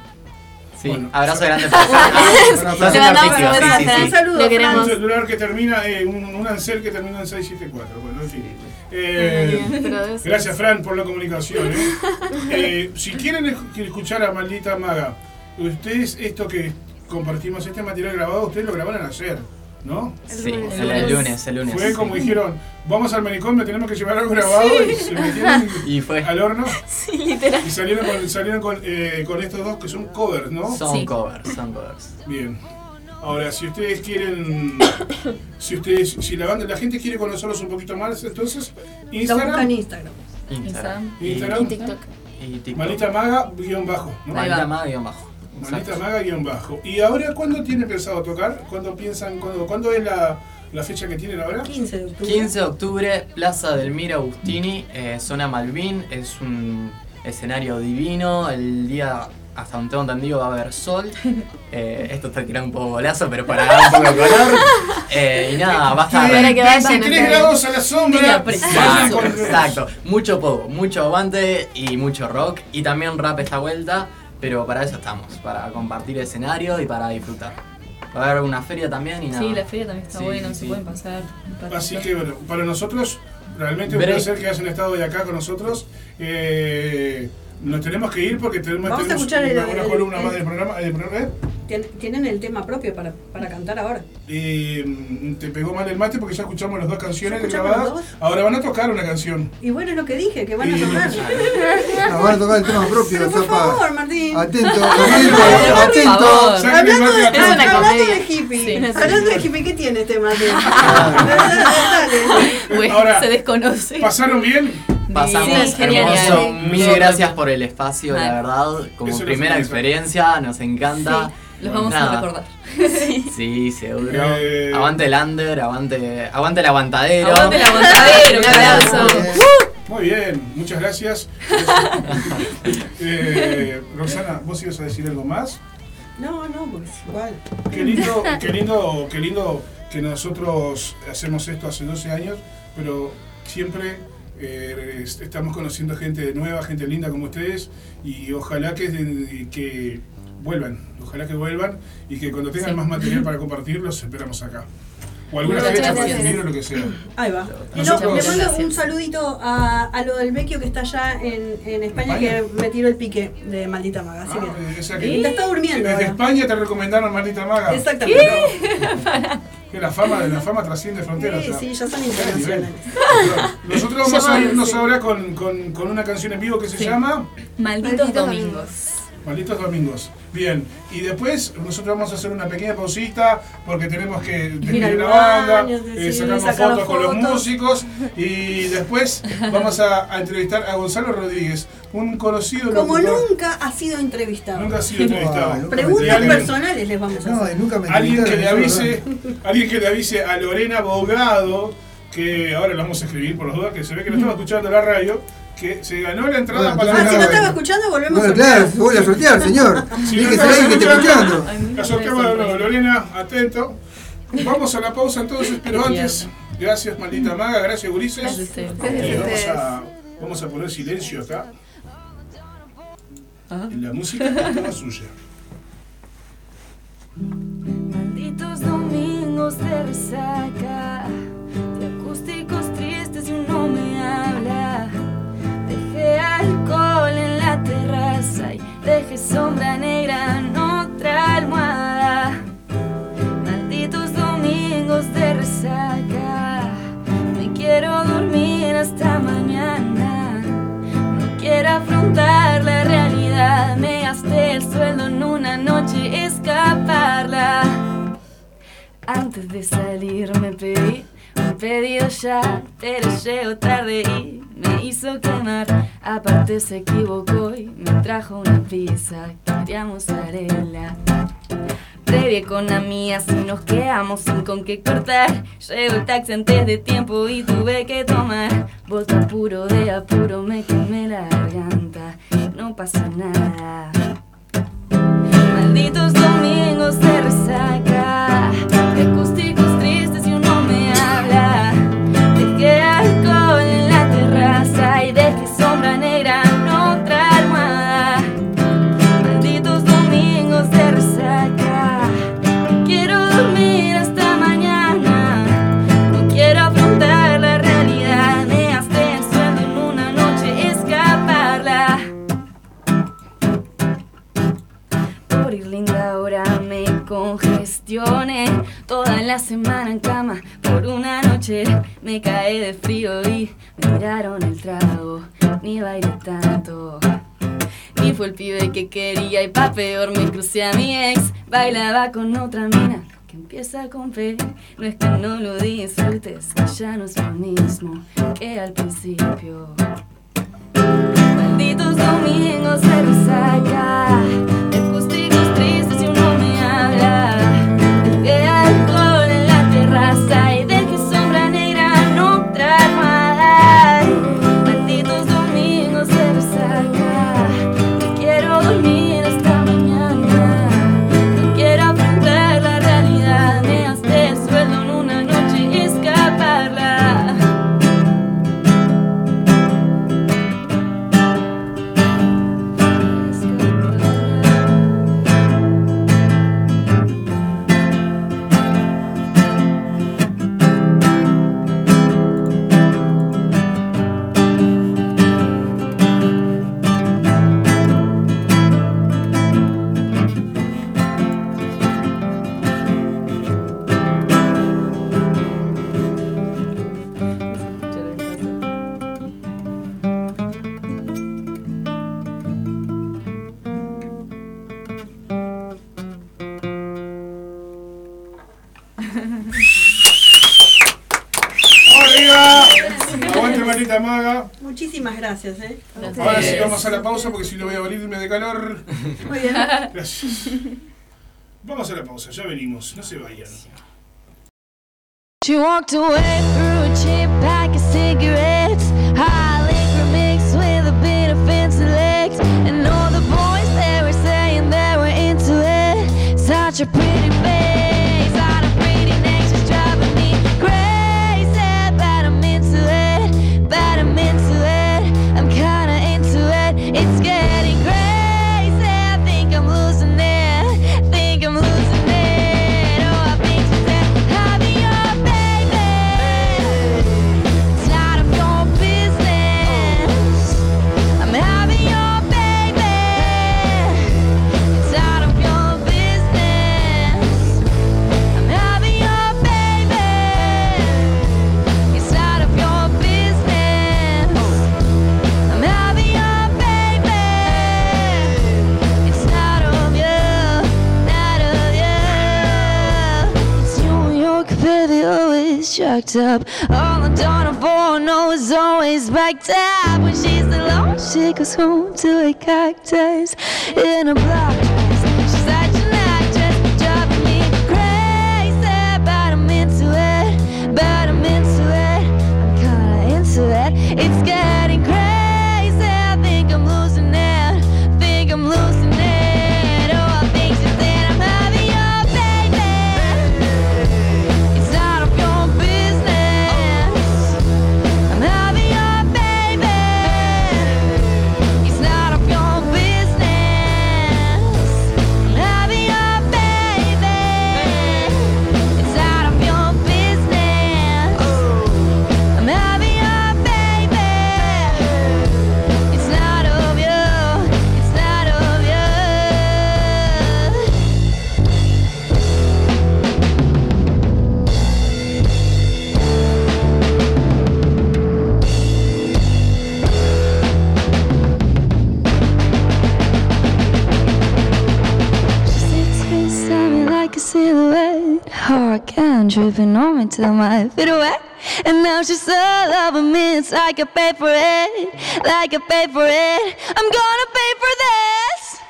S3: Sí,
S1: Bueno.
S3: abrazo grande
S9: Le mandamos un beso a
S3: sí, sí,
S9: Fran.
S3: sí.
S2: Un saludo.
S1: Un
S9: queremos.
S1: celular que termina, eh, un, un Ansel que termina en 674. Bueno, en fin. Eh, gracias, Fran, por la comunicación. ¿eh? Eh, si quieren esc- escuchar a Maldita Maga, ustedes, esto que compartimos, este material grabado, ustedes lo grabaron ayer, ¿no?
S3: Sí, el, el lunes, el lunes.
S1: Fue
S3: sí.
S1: como dijeron, vamos al manicomio, tenemos que llevar algo grabado y se metieron
S3: Y fue.
S1: al horno
S9: Sí, literal.
S1: y salieron con, salieron con, eh, con estos dos que son covers, ¿no?
S3: Son
S8: Sí.
S3: covers, son covers.
S1: Bien. Ahora, si ustedes quieren, si ustedes, si la banda, la gente quiere conocerlos un poquito más, entonces
S2: Lo buscan
S1: Instagram,
S2: en Instagram.
S3: Instagram.
S1: Instagram,
S9: Y TikTok.
S3: Y TikTok.
S1: Malita Maga guion bajo, ¿no?
S3: Maga guion bajo. Exacto.
S1: Maga guion bajo. ¿Y ahora cuándo tienen pensado tocar? ¿Cuándo piensan, cuándo, cuándo es la, la fecha que tienen ahora?
S2: 15 de octubre.
S3: 15 de octubre, Plaza del Mira Agustini, eh, zona Malvin. Es un escenario divino. El día, hasta donde tengo entendido, va a haber sol. Eh, esto está tirando un poco golazo, pero para dar un poco de color. Eh, y nada, va a estar.
S9: Para que vayan
S1: 23
S9: a-
S1: grados a la sombra.
S3: Exacto, exacto. Mucho poco, mucho aguante y mucho rock. Y también rap esta vuelta. Pero para eso estamos, para compartir escenario y para disfrutar. Va a haber una feria también y nada.
S8: Sí, la feria también está
S3: Sí,
S8: buena,
S3: sí,
S8: se
S3: sí.
S8: pueden pasar.
S1: Así que bueno, para nosotros, realmente un
S3: Break.
S1: placer que hayan estado hoy acá con nosotros. Eh, nos tenemos que ir porque tenemos,
S2: Vamos a
S1: tenemos
S2: escuchar el-
S1: una,
S2: el-
S1: columna
S2: el-
S1: más del programa. del programa, ¿eh?
S2: Tien- Tienen el tema propio para, para cantar ahora.
S1: Eh, te pegó mal el mate porque ya escuchamos las dos canciones
S2: ¿Ya escuchamos
S1: grabadas.
S2: dos?
S1: Ahora van a tocar una canción.
S2: Y bueno, es lo que dije, que van a tocar.
S4: No, van a tocar el tema propio,
S2: Pero por favor, Martín.
S4: Atento, atento, atento.
S2: Hablando de, hablando de hippie,
S8: Sí.
S2: hablando de hippie, ¿qué tiene este mate?
S8: Bueno,
S1: Ahora,
S8: se desconoce.
S1: ¿Pasaron bien?
S3: Pasamos
S8: Sí, genial.
S3: hermoso. Mil gracias por el espacio, la
S8: Mal.
S3: verdad. Como primera experiencia, nos encanta.
S8: Los vamos
S3: Nada.
S8: a recordar.
S3: Sí, seguro.
S1: Eh,
S3: Aguante el under, aguante, aguante el aguantadero.
S8: Aguante el aguantadero, un abrazo.
S1: Muy bien, muchas gracias. Eh, Roxana, ¿vos ibas a decir algo más?
S2: No, no, pues igual.
S1: Qué lindo, qué lindo, qué lindo que nosotros hacemos esto hace 12 años, pero siempre eh, est- estamos conociendo gente nueva, gente linda como ustedes, y ojalá que, que vuelvan, ojalá que vuelvan y que cuando tengan
S8: Sí.
S1: más material para compartir los esperamos acá. O alguna
S2: Muchas
S1: fecha,
S2: gracias.
S1: cualquier o lo que sea.
S2: Ahí va.
S1: Nosotros-
S2: le mando un saludito a, a lo del Vecchio que está allá en, en España, que me tiró el pique de maldita maga. Así
S1: Ah,
S2: que.
S1: o sea que-
S2: Y está durmiendo.
S1: Desde
S2: ahora.
S1: España te recomendaron Maldita Maga.
S2: Exactamente.
S1: Que la fama, la fama trasciende fronteras.
S2: Sí,
S1: o sea,
S2: sí, ya son internacionales.
S1: Nosotros vamos a irnos ahora con, con, con una canción en vivo que se
S8: Sí.
S1: llama
S8: Malditos,
S11: Malditos
S8: domingos.
S1: Malditos Domingos. Bien, y después nosotros vamos a hacer una pequeña pausita porque tenemos que despedir la banda, eh, sacamos fotos con los músicos y después vamos a, a entrevistar a Gonzalo Rodríguez, un conocido
S2: Como
S1: locutor.
S2: nunca ha sido entrevistado.
S1: Nunca ha sido entrevistado.
S2: Preguntas personales les vamos a
S4: No,
S2: hacer.
S4: y nunca me
S1: Alguien que le avise, alguien que le avise a Lorena Bogado, que ahora lo vamos a escribir por las dudas, que se ve que lo estaba escuchando en la radio, que se ganó la entrada
S4: Bueno,
S1: para
S2: Ah,
S1: la
S2: si no estaba escuchando, volvemos
S4: Bueno,
S2: a
S4: claro, se vuelve a sortear, señor.
S1: Si no
S4: esté
S1: escuchando. La sorteamos de nuevo. Lorena, atento. Vamos a la pausa entonces, pero antes, gracias maldita maga, gracias Ulises.
S8: Gracias
S1: Eh, vamos, a, vamos a poner silencio acá.
S8: Ah.
S1: La música es toda suya.
S5: Malditos domingos de resaca, Antes de salir me pedí un pedido ya, pero llegó tarde y me hizo quemar. Aparte se equivocó y me trajo una pizza, quería mozzarella. Previa con amigas y nos quedamos sin con qué cortar. Llegó el taxi antes de tiempo y tuve que tomar. Voto apuro de apuro, me quemé la garganta. No pasa nada. Malditos domingos de resaca, la semana en cama por una noche Me caí de frío y me tiraron el trago. Ni bailé tanto Ni fue el pibe que quería y pa' peor me crucé a mi ex. Bailaba con otra mina que empieza con P No es que no lo disfrutes, que ya no es lo mismo que al principio. Malditos domingos de resaca,
S2: Muchísimas gracias, ¿eh?
S1: Ahora sí vamos a la pausa porque si no voy a morirme de calor.
S2: Muy bien.
S1: Gracias. Vamos a la pausa, ya venimos, no se vayan.
S5: She walked away through a cheap pack of cigarettes. High liquor mixed with a bit of fancy legs. And all the boys they were saying they were into it. Such a pretty face chucked up. All the daughter born knows always backed up. When she's alone, she goes home to a cactus in a block. Dripping on me till my feet are wet. And now she's all over me. It's like I pay for it, like I pay for it. I'm gonna pay for this.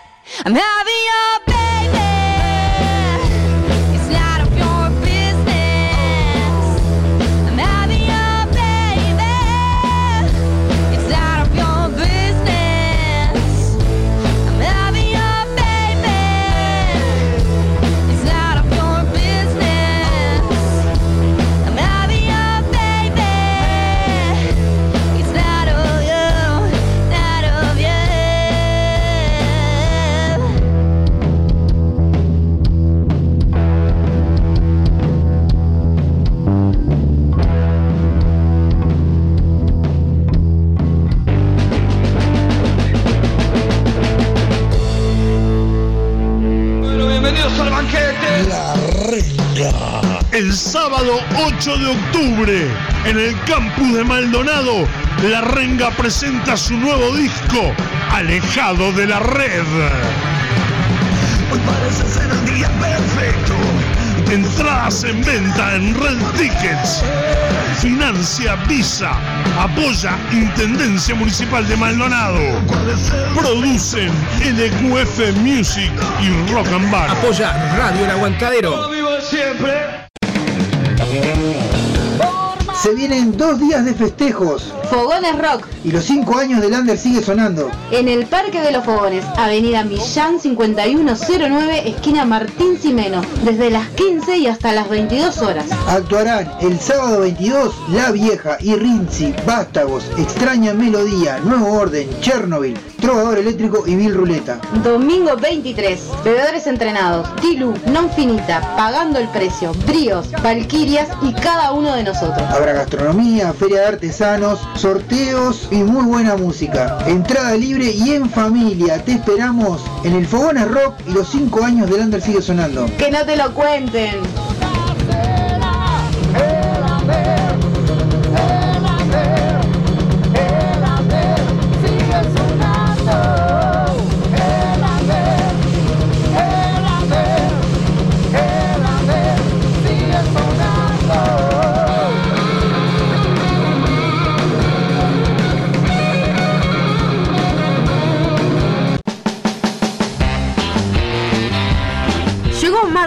S5: I'm having your
S12: El sábado 8 de octubre, en el campus de Maldonado, La Renga presenta su nuevo disco, Alejado de la Red. Hoy parece ser el día perfecto. Entradas en venta en Red Tickets. Financia Visa. Apoya Intendencia Municipal de Maldonado. Producen LQF Music y Rock and Bar.
S13: Apoya Radio El Aguantadero.
S12: vivo siempre. Yeah.
S4: Se vienen dos días de festejos.
S14: Fogones Rock.
S4: Y los cinco años del Under sigue sonando.
S14: En el Parque de los Fogones, Avenida Millán 5109, esquina Martín Simeno, desde las 15 y hasta las 22 horas.
S4: Actuarán el sábado 22 La Vieja y Rinzi, Vástagos, Extraña Melodía, Nuevo Orden, Chernobyl, Trovador Eléctrico y Bill Ruleta.
S14: Domingo 23, bebedores entrenados, Tilu, Non Finita, Pagando el Precio, Bríos, Valquirias y cada uno de nosotros.
S4: Habrá gastronomía, feria de artesanos, sorteos y muy buena música. Entrada libre y en familia. Te esperamos en el Fogones Rock y los cinco años del Under sigue sonando.
S14: Que no te lo cuenten.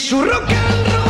S7: Su rock and roll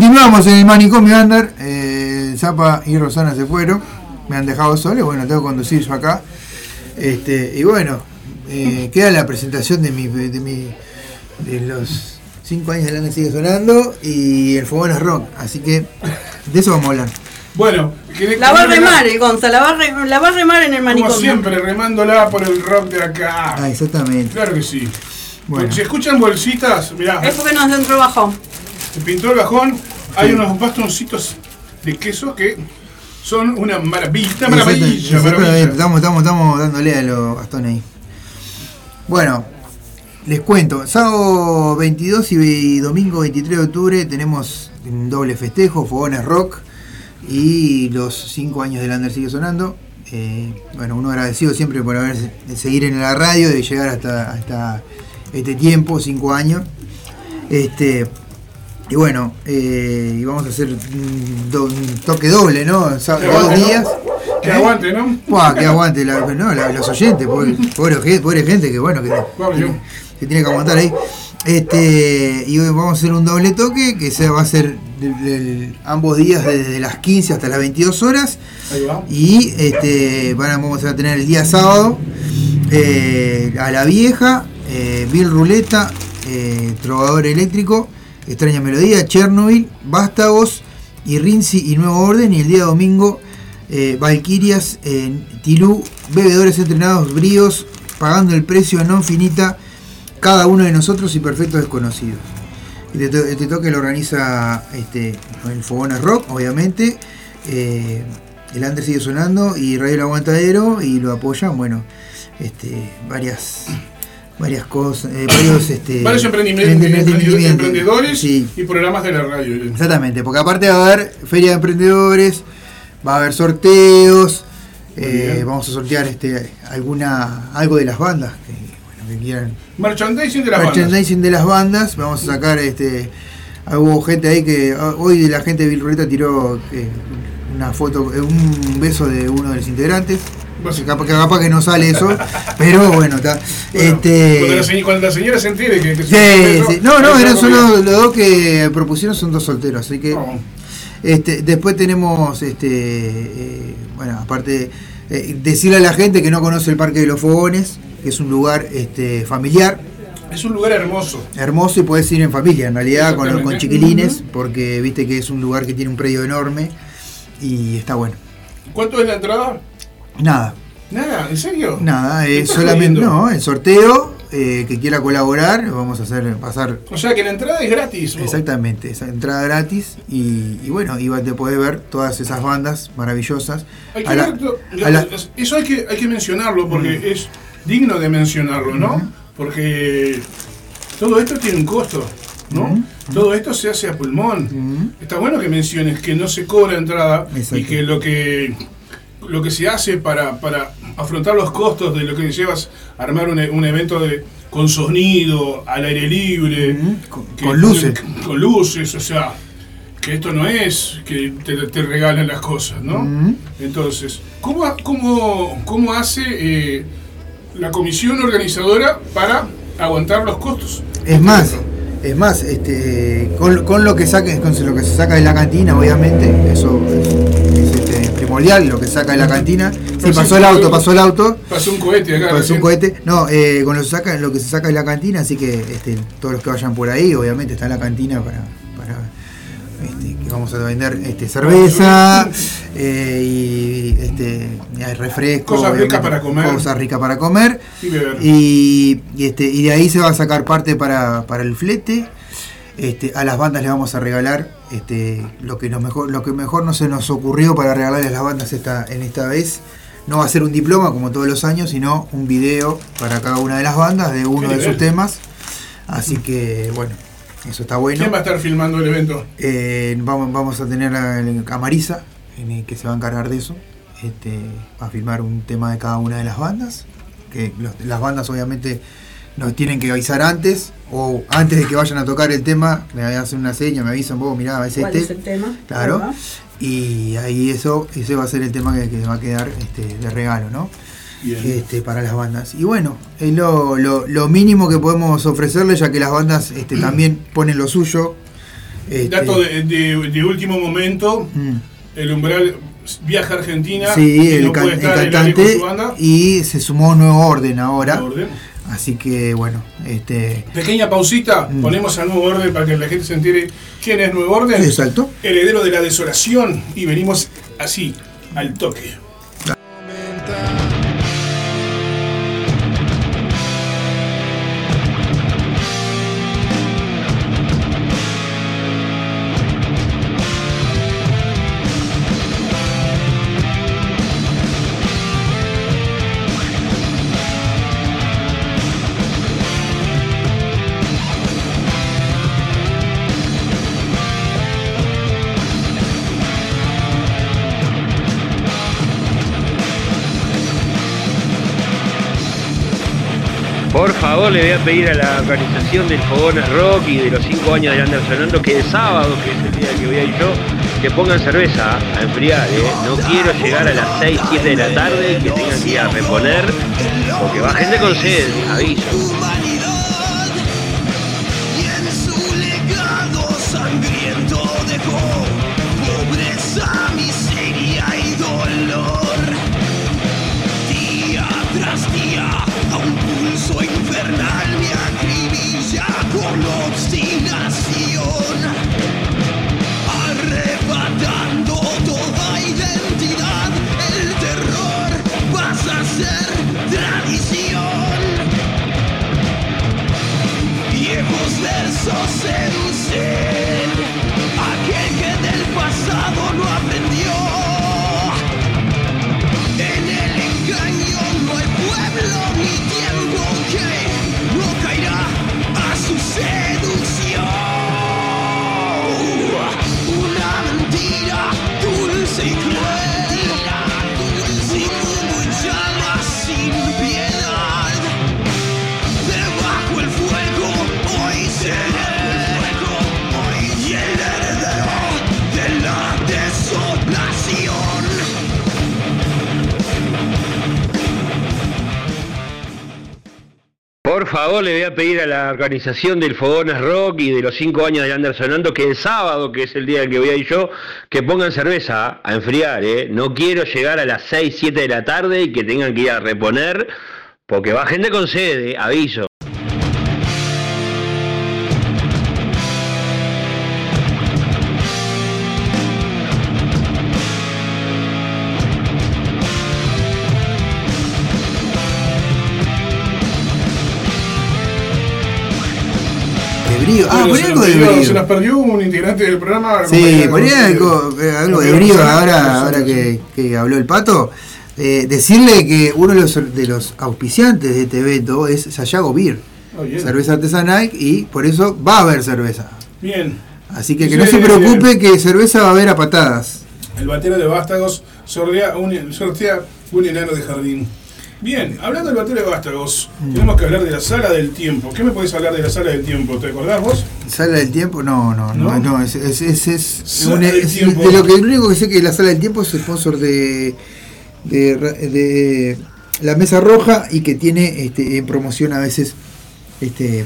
S4: Continuamos en el manicomio Under. Eh, Zapa y Rosana se fueron. Me han dejado solo. Bueno, tengo que conducir yo acá. Este, y bueno, eh, queda la presentación de mi, de mi de los 5 años del año sigue sonando y el fogón es rock. Así que de eso vamos a hablar.
S1: Bueno, ¿querés
S2: La va a remar, el Gonza, la va, a re- la va a remar en el
S1: Como
S2: manicomio.
S1: siempre, remándola por el rock de acá.
S4: Ah, exactamente.
S1: Claro que sí.
S4: Bueno.
S1: Si escuchan bolsitas, mirá,
S2: Es porque nos entró bajo.
S1: Se pintó el bajón, hay unos bastoncitos de queso que son una maravilla, maravilla, maravilla.
S4: Estamos, estamos, estamos dándole a los bastones ahí. Bueno, les cuento. Sábado 22 y domingo 23 de octubre tenemos un doble festejo, Fogones Rock y los 5 años del Under sigue sonando. Eh, bueno, uno agradecido siempre por haber de seguir en la radio, de llegar hasta, hasta este tiempo, 5 años. Este, y bueno, eh, y vamos a hacer un, do- un toque doble, ¿no?
S1: Que
S4: dos días.
S1: Que
S4: ¿Eh?
S1: aguante, ¿no?
S4: Buah, que aguante la- no, la- los oyentes, pobre, pobre, ge- pobre gente que bueno, que,
S1: yo.
S4: que tiene que aguantar ahí. Este, y hoy vamos a hacer un doble toque que se va a hacer del- del- ambos días desde las 15 hasta las 22 horas.
S1: Ahí va.
S4: Y este, van a- vamos a tener el día sábado eh, a la vieja, eh, Bill Ruleta, eh, Trovador Eléctrico, Extraña Melodía, Chernobyl, Vástagos y Rinzi y Nuevo Orden. Y el día domingo, eh, Valquirias, eh, Tilú, Bebedores Entrenados, Bríos, pagando el precio non finita, cada uno de nosotros y perfectos desconocidos. Este, to- toque lo organiza este, el Fogones Rock, obviamente. eh, el Under sigue sonando y Radio El Aguantadero y lo apoyan, bueno, este, varias varias cosas, eh, varios este,
S1: Varios emprendimientos,
S4: emprendimientos,
S1: emprendedores,
S4: sí.
S1: y programas de la radio.
S4: Exactamente, porque aparte va a haber feria de emprendedores, va a haber sorteos, eh, vamos a sortear este alguna algo de las bandas que, bueno, que quieran.
S1: Merchandising de las bandas.
S4: Merchandising de las bandas, vamos a sacar este hubo gente ahí que ah, hoy la gente de Bill Ruleta tiró eh, una foto, eh, un beso de uno de los integrantes. Que capaz, que capaz que no sale eso, pero bueno, está. este,
S1: Cuando la, señ- cuando la señora se entere que, que
S4: Sí, sí. No, no, eran solo los dos que propusieron son dos solteros, así que este, después tenemos este eh, bueno, aparte eh, decirle a la gente que no conoce el Parque de los Fogones, que es un lugar este, familiar,
S1: Es un lugar hermoso.
S4: hermoso y puedes ir en familia, en realidad con, con chiquilines, porque viste que es un lugar que tiene un predio enorme y está bueno.
S1: ¿Cuánto es la entrada?
S4: Nada,
S1: Nada, ¿en serio?
S4: nada, es
S1: estás
S4: solamente no, el sorteo, eh, que quiera colaborar, lo vamos a hacer pasar
S1: O sea que la entrada es gratis.
S4: Exactamente, esa entrada gratis y, y bueno, y te podés ver todas esas bandas maravillosas.
S1: Hay que
S4: A la-
S1: ver to-
S4: a la-
S1: eso hay que, hay que mencionarlo porque es digno de mencionarlo, ¿no? Porque todo esto tiene un costo, ¿no? Todo esto se hace a pulmón. Está bueno que menciones que no se cobra entrada y que lo que lo que se hace para, para afrontar los costos de lo que llevas a armar un, e- un evento de, con sonido, al aire libre, que-
S4: con luces.
S1: con luces, o sea, que esto no es que te, te regalan las cosas, ¿no? Entonces, ¿cómo, cómo, cómo hace eh, la comisión organizadora para aguantar los costos?
S4: Es más, es más, este, con, con lo que saque, con lo que se saca de la cantina, obviamente, eso es, es, lo que saca de la cantina. Sí, pasó el auto, pasó el auto.
S1: Pasó un cohete acá.
S4: Pasó un cohete. No, eh, con lo, que saca, lo que se saca de la cantina, así que este, todos los que vayan por ahí, obviamente está la cantina para, para este, que vamos a vender este, cerveza eh, y este, y hay refresco.
S1: Cosas ricas para comer.
S4: Cosas ricas para comer.
S1: Y beber.
S4: Y, y, este, y de ahí se va a sacar parte para, para el flete. Este, a las bandas les vamos a regalar este, lo que nos mejor, lo que mejor no se nos ocurrió para regalarles a las bandas esta, en esta vez. No va a ser un diploma como todos los años, sino un video para cada una de las bandas de uno de sus temas. Así que bueno, eso está bueno.
S1: ¿Quién va a estar filmando el evento?
S4: Eh, vamos, vamos a tener a, a Marisa, en el que se va a encargar de eso. Este, va a filmar un tema de cada una de las bandas. Que los- las bandas obviamente nos tienen que avisar antes, o antes de que vayan a tocar el tema, me hacen una seña, me avisan, vos mirá, es
S2: ¿Cuál
S4: este.
S2: es el tema?
S4: Claro. Y ahí eso, ese va a ser el tema que, que va a quedar este, de regalo, ¿no? Este, para las bandas. Y bueno, es lo, lo- lo mínimo que podemos ofrecerles, ya que las bandas este, también ponen lo suyo. Este,
S1: Dato de, de- de último momento,
S4: Mm.
S1: el umbral viaja a Argentina
S4: Sí,
S1: y
S4: el,
S1: no
S4: can-
S1: puede
S4: el
S1: estar el Ale
S4: cantante
S1: con su banda.
S4: y se sumó un nuevo orden ahora.
S1: Nuevo orden.
S4: Así que bueno, este
S1: Pequeña pausita,
S4: Mm.
S1: ponemos al nuevo orden para que la gente se entere quién es nuevo orden.
S4: Exacto.
S1: Heredero de la desolación y venimos así, al toque.
S16: Le voy a pedir a la organización del Fogones Rock y de los 5 años de Under Sonando que el sábado, que es el día que voy a ir yo, que pongan cerveza a enfriar, ¿eh? No quiero llegar a las 6, 7 de la tarde y que tengan que ir a reponer, porque va gente con sed, aviso. Le voy a pedir a la organización del Fogones Rock y de los 5 años de Under Sonando que el sábado, que es el día que voy a ir yo, que pongan cerveza a enfriar, ¿eh? No quiero llegar a las 6, 7 de la tarde y que tengan que ir a reponer, porque va gente con sed, ¿eh? Aviso.
S4: Brío. Ah,
S1: se
S4: algo de brío.
S1: Se nos perdió un integrante del programa.
S4: Sí, ponía algo, eh, algo
S1: no,
S4: de brío ahora, ahora que, que habló el pato. Eh, decirle que uno de los, de los auspiciantes de este evento es Sayago Beer,
S1: bien.
S4: cerveza artesanal, y por eso va a haber cerveza.
S1: Bien.
S4: Así que que
S1: Sí,
S4: no se preocupe que cerveza va a haber a patadas.
S1: El batero de Vástagos sortea un, sortea un enano de jardín. Bien, hablando del batero de Vástagos,
S4: Mm.
S1: tenemos que hablar de la sala del tiempo. ¿Qué me podés hablar de la sala del tiempo? ¿Te acordás vos?
S4: ¿Sala del tiempo? No, no, no,
S1: ¿No?
S4: no, es, es, es, es
S1: Sala
S4: un-
S1: del
S4: es-
S1: tiempo.
S4: de lo que el único que sé que la sala del tiempo es sponsor de, de, de la mesa roja y que tiene este, en promoción a veces este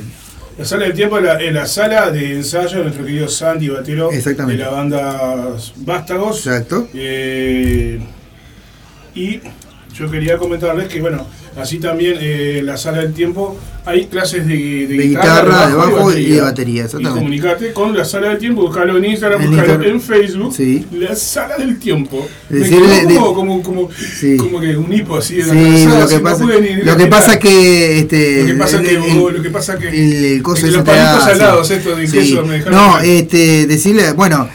S1: La sala del tiempo es la, sala de ensayo de nuestro querido Sandy Batero de la banda Vástagos.
S4: Exacto.
S1: Eh, y yo quería comentarles que, bueno, así también eh, en la sala del tiempo hay clases de,
S4: De guitarra, de bajo y de batería,
S1: Y
S4: exactamente.
S1: comunicate con la sala del tiempo, buscalo en Instagram,
S4: En
S1: buscalo en Facebook,
S4: Sí.
S1: la sala del tiempo.
S4: Decirle de-
S1: como, como, como,
S4: Sí.
S1: como que un hipo así de la
S4: Sí, lo que pasa,
S1: ni-
S4: lo que pasa que este
S1: Lo que pasa
S4: el-
S1: que,
S4: el-
S1: oh, lo que pasa que
S4: el, el coso
S1: que
S4: ese
S1: los palitos salados estos de queso me dejaron
S4: No,
S1: mal.
S4: este, decirle, bueno,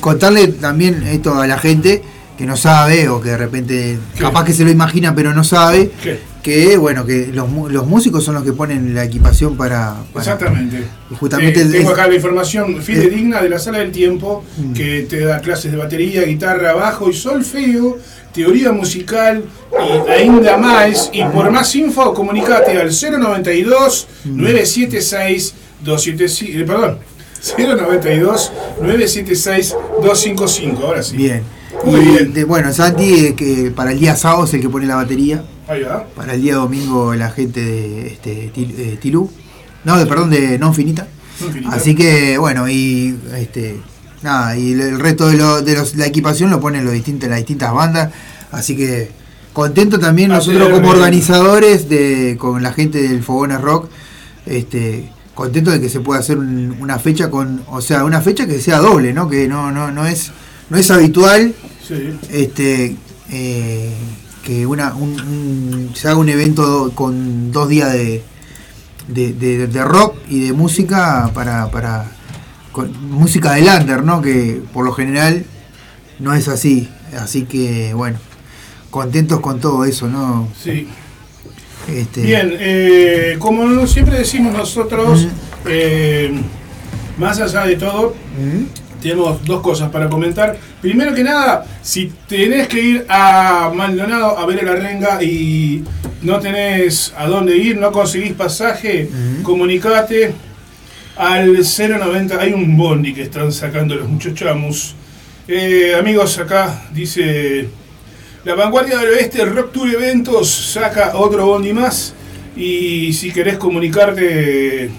S4: contarle también esto a la gente que no sabe o que de repente capaz que se lo imagina pero no sabe
S1: ¿Qué?
S4: que bueno que los, los músicos son los que ponen la equipación para, para-
S1: Exactamente.
S4: justamente
S1: Eh, tengo acá la información fidedigna de la sala del tiempo
S4: Mm.
S1: que te da clases de batería, guitarra, bajo y solfeo, teoría musical y ainda más. Y por más info, comunicate al 092 976 275. eh, perdón. 092 976 255. Ahora sí.
S4: bien.
S1: Muy
S4: Y,
S1: bien.
S4: de- bueno, Santi que para el día sábado es el que pone la batería.
S1: Ahí va.
S4: Para el día domingo la gente de este, Tilú. No, de, perdón, de Non Finita. Así que, bueno, y este nada, y el- resto de, lo- de los, la equipación lo ponen los distintos, las distintas bandas. Así que contento también nosotros
S1: ATR.
S4: como organizadores de con la gente del Fogones Rock. Este, contento de que se pueda hacer un- una fecha con, o sea, una fecha que sea doble, ¿no? Que no, no, no es, no es habitual
S1: Sí.
S4: este eh, que una un, un- se haga un evento con dos días de, de, de- de rock y de música para, para con música de lander no que por lo general no es así. Así que bueno contentos con todo eso no
S1: Sí.
S4: este
S1: Bien, eh, como siempre decimos nosotros, eh, más allá de todo, tenemos dos cosas para comentar. Primero que nada, si tenés que ir a Maldonado a ver la renga y no tenés a dónde ir, no conseguís pasaje, comunicate al 090. Hay un bondi que están sacando los muchachamos. Eh, amigos, acá dice la vanguardia del oeste, Rock Tour Eventos, saca otro bondi más. Y si querés comunicarte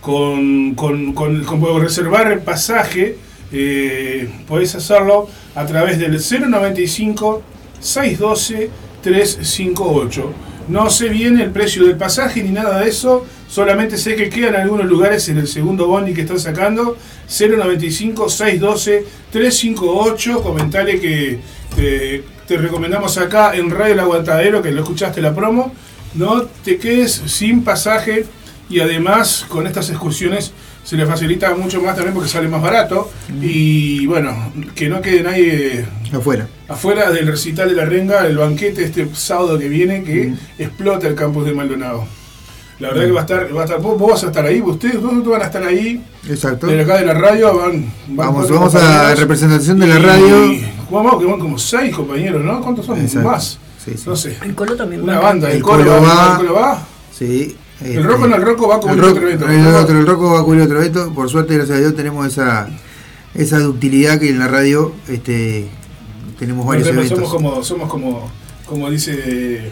S1: con, con, con, reservar el pasaje, eh, hacerlo a través del 095 612 358. No sé bien el precio del pasaje ni nada de eso, solamente sé que quedan algunos lugares en el segundo bondi que están sacando. 095 612 358. Comentale que te, te recomendamos acá en Radio Aguantadero, que lo escuchaste la promo. No te quedes sin pasaje y además con estas excursiones se le facilita mucho más también porque sale más barato. Y bueno, que no quede nadie
S4: afuera
S1: afuera del recital de la renga, el banquete este sábado que viene que explota el campus de Maldonado. La verdad que va a estar, va a estar vos, vos vas a estar ahí, ustedes dos van a estar ahí.
S4: exacto
S1: De acá de la radio van, van
S4: vamos vamos a representación de la
S1: Y-
S4: radio
S1: Vamos, que van como seis compañeros, ¿no? ¿Cuántos son?
S4: Exacto.
S1: Más.
S4: Sí, sí.
S1: No sé.
S2: El Colo también
S1: Una banda. El,
S4: El
S1: colo,
S4: Colo
S1: va.
S4: va.
S1: El Colo va.
S4: sí
S1: El Rocco no, el Rocco va a cubrir otro evento.
S4: el otro, el Rocco va a cubrir otro evento. Por suerte, gracias a Dios, tenemos esa, esa ductilidad que en la radio este, tenemos varios eventos.
S1: somos como, somos como, como dice.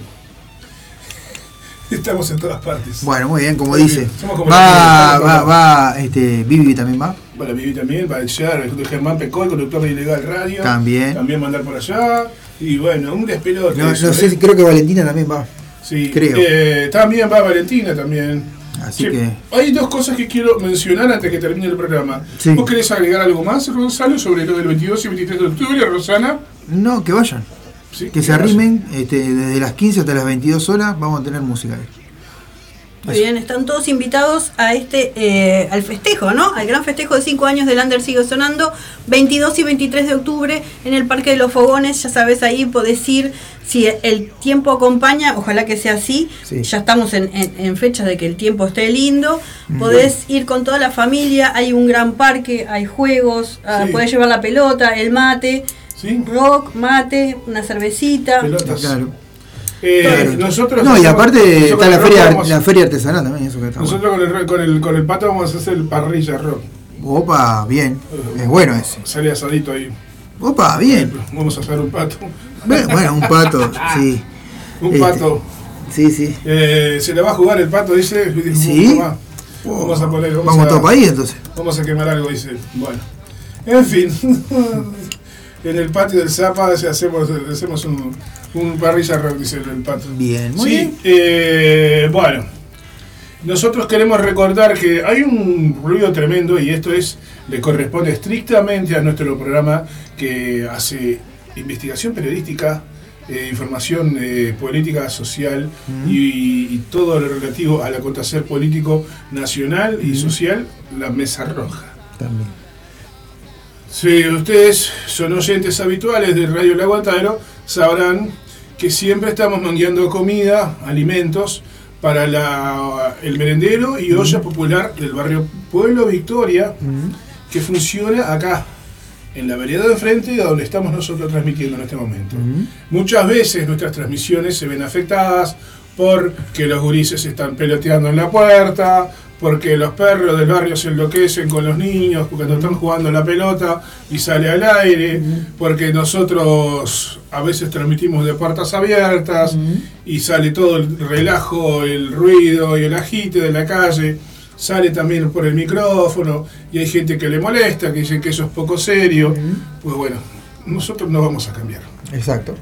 S1: Estamos en todas partes.
S4: Bueno, muy bien, como dice.
S1: Somos como
S4: Va, va, va, este, Vivi también va.
S1: Bueno, Vivi también, va a llegar el Germán Pecoy, conductor de Ilegal Radio.
S4: También.
S1: También mandar por allá. Y bueno, un despelote.
S4: No, no sé creo que Valentina también va.
S1: Sí,
S4: creo.
S1: eh, también va Valentina también.
S4: Así
S1: Sí,
S4: que.
S1: Hay dos cosas que quiero mencionar antes que termine el programa.
S4: Sí.
S1: ¿Vos querés agregar algo más, Gonzalo, sobre lo del 22 y 23 de octubre, Rosana?
S4: No, que vayan.
S1: Sí,
S4: Que se arrimen este, desde las 15 hasta las 22 horas. Vamos a tener música ahí.
S2: Muy bien, están todos invitados a este, eh, al festejo, ¿no? Al gran festejo de 5 años del Under sigue sonando, 22 y 23 de octubre en el Parque de los Fogones, ya sabes, ahí podés ir, si el tiempo acompaña, ojalá que sea así,
S4: Sí.
S2: ya estamos en, en, en fechas de que el tiempo esté lindo, podés ir con toda la familia, hay un gran parque, hay juegos, ah,
S1: Sí.
S2: podés llevar la pelota, el mate, rock, mate, una cervecita.
S1: Pelotas.
S4: Claro.
S1: Eh,
S4: Claro.
S1: Nosotros
S4: No, y aparte está la feria,
S1: vamos-
S4: la feria artesanal también, eso que está
S1: Nosotros con el, con, el, con el pato vamos a hacer el parrilla rock.
S4: Opa, bien. Es bueno ese.
S1: Sale asadito ahí.
S4: Opa, bien.
S1: Vamos a hacer un pato.
S4: Bueno, bueno, un pato, sí.
S1: Un
S4: Este,
S1: pato.
S4: Sí, sí.
S1: Eh, se le va a jugar el pato, dice.
S4: ¿Sí?
S1: "Toma, Vamos a poner.
S4: Vamos
S1: a,
S4: todo para ahí entonces.
S1: Vamos a quemar algo, dice. Bueno. En fin. en el patio del Zapa hacemos, hacemos un, un parrilla dice el pato.
S4: Bien, muy
S1: sí,
S4: bien.
S1: eh, bueno. Nosotros queremos recordar que hay un ruido tremendo y esto es le corresponde estrictamente a nuestro programa que hace investigación periodística, eh, información eh, política, social y, y todo lo relativo al acontecer político nacional y social, la Mesa Roja.
S4: También.
S1: Si ustedes son oyentes habituales de Radio El Aguantadero, sabrán que siempre estamos mangueando comida, alimentos para la- el merendero y olla popular del barrio Pueblo Victoria, que funciona acá, en la vereda de enfrente, donde estamos nosotros transmitiendo en este momento. Muchas veces nuestras transmisiones se ven afectadas porque los gurises están peloteando en la puerta, porque los perros del barrio se enloquecen con los niños cuando están jugando la pelota y sale al aire, porque nosotros a veces transmitimos de puertas abiertas y sale todo el relajo, el ruido y el agite de la calle, sale también por el micrófono y hay gente que le molesta, que dice que eso es poco serio, pues bueno, nosotros no vamos a cambiar.
S4: Exacto.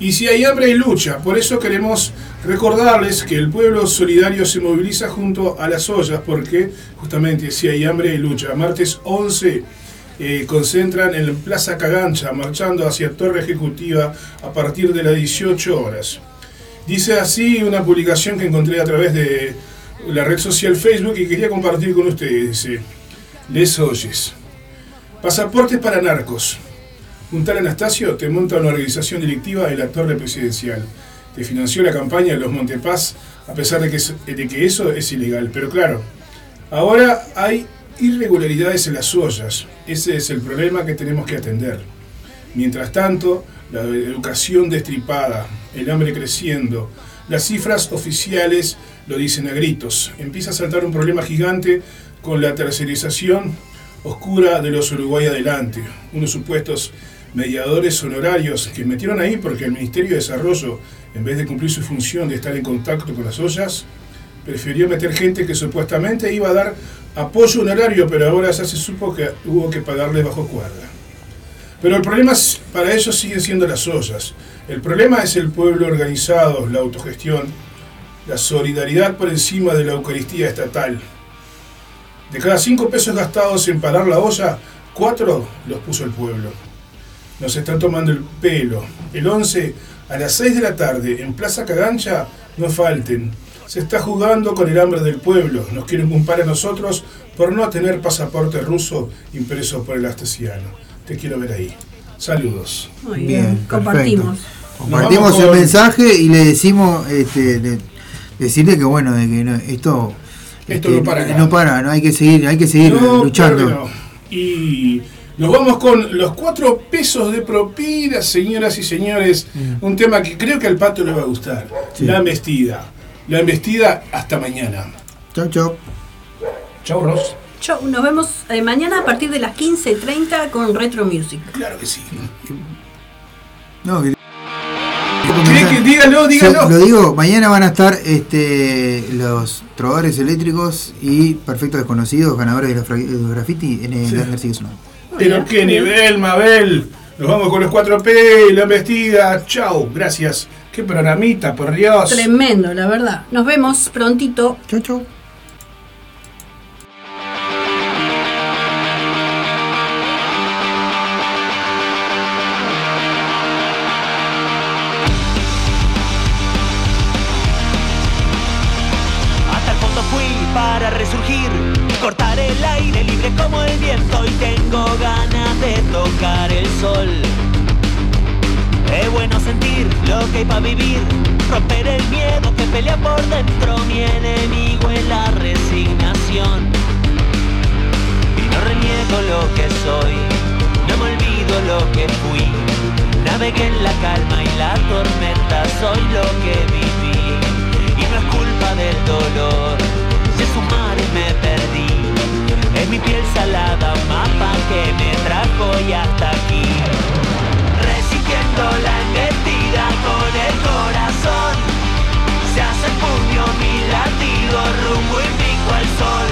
S1: Y si hay hambre hay lucha, por eso queremos recordarles que el pueblo solidario se moviliza junto a las ollas, porque justamente si hay hambre hay lucha. Martes 11 eh, concentran en Plaza Cagancha, marchando hacia Torre Ejecutiva a partir de las 18 horas. Dice así una publicación que encontré a través de la red social Facebook y quería compartir con ustedes. Dice, les oyes. Pasaportes para narcos. Un tal Anastasio te monta una organización delictiva en la torre presidencial. Te financió la campaña de los Montepaz, a pesar de que, de que eso es ilegal. Pero claro, ahora hay irregularidades en las ollas. Ese es el problema que tenemos que atender. Mientras tanto, la educación destripada, el hambre creciendo, las cifras oficiales lo dicen a gritos. Empieza a saltar un problema gigante con la tercerización oscura de los Uruguay adelante, unos supuestos mediadores honorarios que metieron ahí porque el Ministerio de Desarrollo, en vez de cumplir su función de estar en contacto con las ollas, prefirió meter gente que supuestamente iba a dar apoyo honorario, pero ahora ya se supo que hubo que pagarle bajo cuerda. Pero el problema es- para ellos siguen siendo las ollas. El problema es el pueblo organizado, la autogestión, la solidaridad por encima de la Eucaristía estatal. De cada cinco pesos gastados en parar la olla, cuatro los puso el pueblo. Nos están tomando el pelo. El 11 a las 6 de la tarde en Plaza Cagancha, no falten. Se está jugando con el hambre del pueblo. Nos quieren culpar a nosotros por no tener pasaporte ruso impreso por el astesiano. Te quiero ver ahí. Saludos.
S2: Muy bien, compartimos.
S4: Compartimos el mensaje y le decimos, este, de- decirle que bueno, de que no- esto,
S1: Esto
S4: este,
S1: no para
S4: no para, no hay que seguir, hay que seguir
S1: No,
S4: luchando.
S1: Y nos vamos con los cuatro pesos de propina, señoras y señores. Un tema que creo que al pato le va a gustar.
S4: Sí.
S1: La embestida. La embestida hasta mañana.
S4: Chau, chau.
S1: Chau, Ros.
S2: Chau, nos vemos eh, mañana a partir de las 15.30 con Retro Music.
S1: Claro que sí.
S4: No, que-
S1: ¿Quiere que- dígalo, dígalo.
S4: Lo digo, mañana van a estar este, los trovadores eléctricos y perfectos desconocidos, ganadores de los, fra- de los graffiti en el
S1: Sí. Pero qué nivel, Mabel. Nos vamos con los 4P, la embestida. Chau, gracias. Qué programita, por Dios.
S2: Tremendo, la verdad. Nos vemos prontito.
S4: Chau, chau.
S17: Tocar el sol. Es bueno sentir lo que hay para vivir, romper el miedo que pelea por dentro. Mi enemigo es la resignación. Y no reniego lo que soy, no me olvido lo que fui. Navegué en la calma y la tormenta, soy lo que viví. Y no es culpa del dolor, mi piel salada, mapa que me trajo y hasta aquí. Resistiendo la embestida con el corazón. Se hace puño mi latido, rumbo invicto al sol.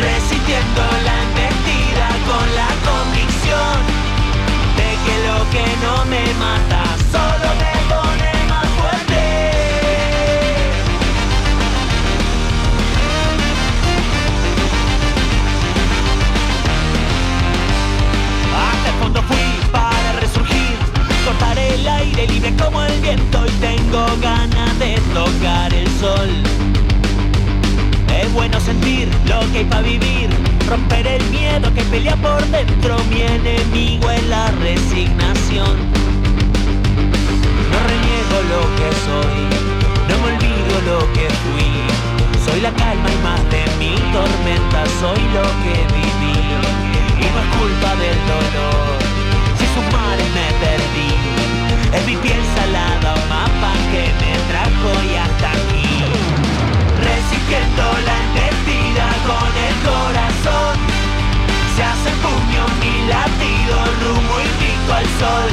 S17: Resistiendo la embestida con la convicción de que lo que no me mata libre como el viento y tengo ganas de tocar el sol. Es bueno sentir lo que hay para vivir, romper el miedo que pelea por dentro. Mi enemigo es la resignación. No reniego lo que soy, no me olvido lo que fui. Soy la calma y más de mi tormenta, soy lo que viví. Y no es culpa del dolor, si es un mar y me perdí. Es mi piel salada, mapa que me trajo y hasta aquí. Reciclando la identidad con el corazón. Se hace puño mi latido, rumbo y pico al sol.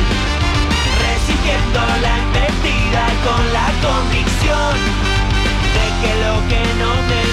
S17: Resistiendo la identidad con la convicción de que lo que no me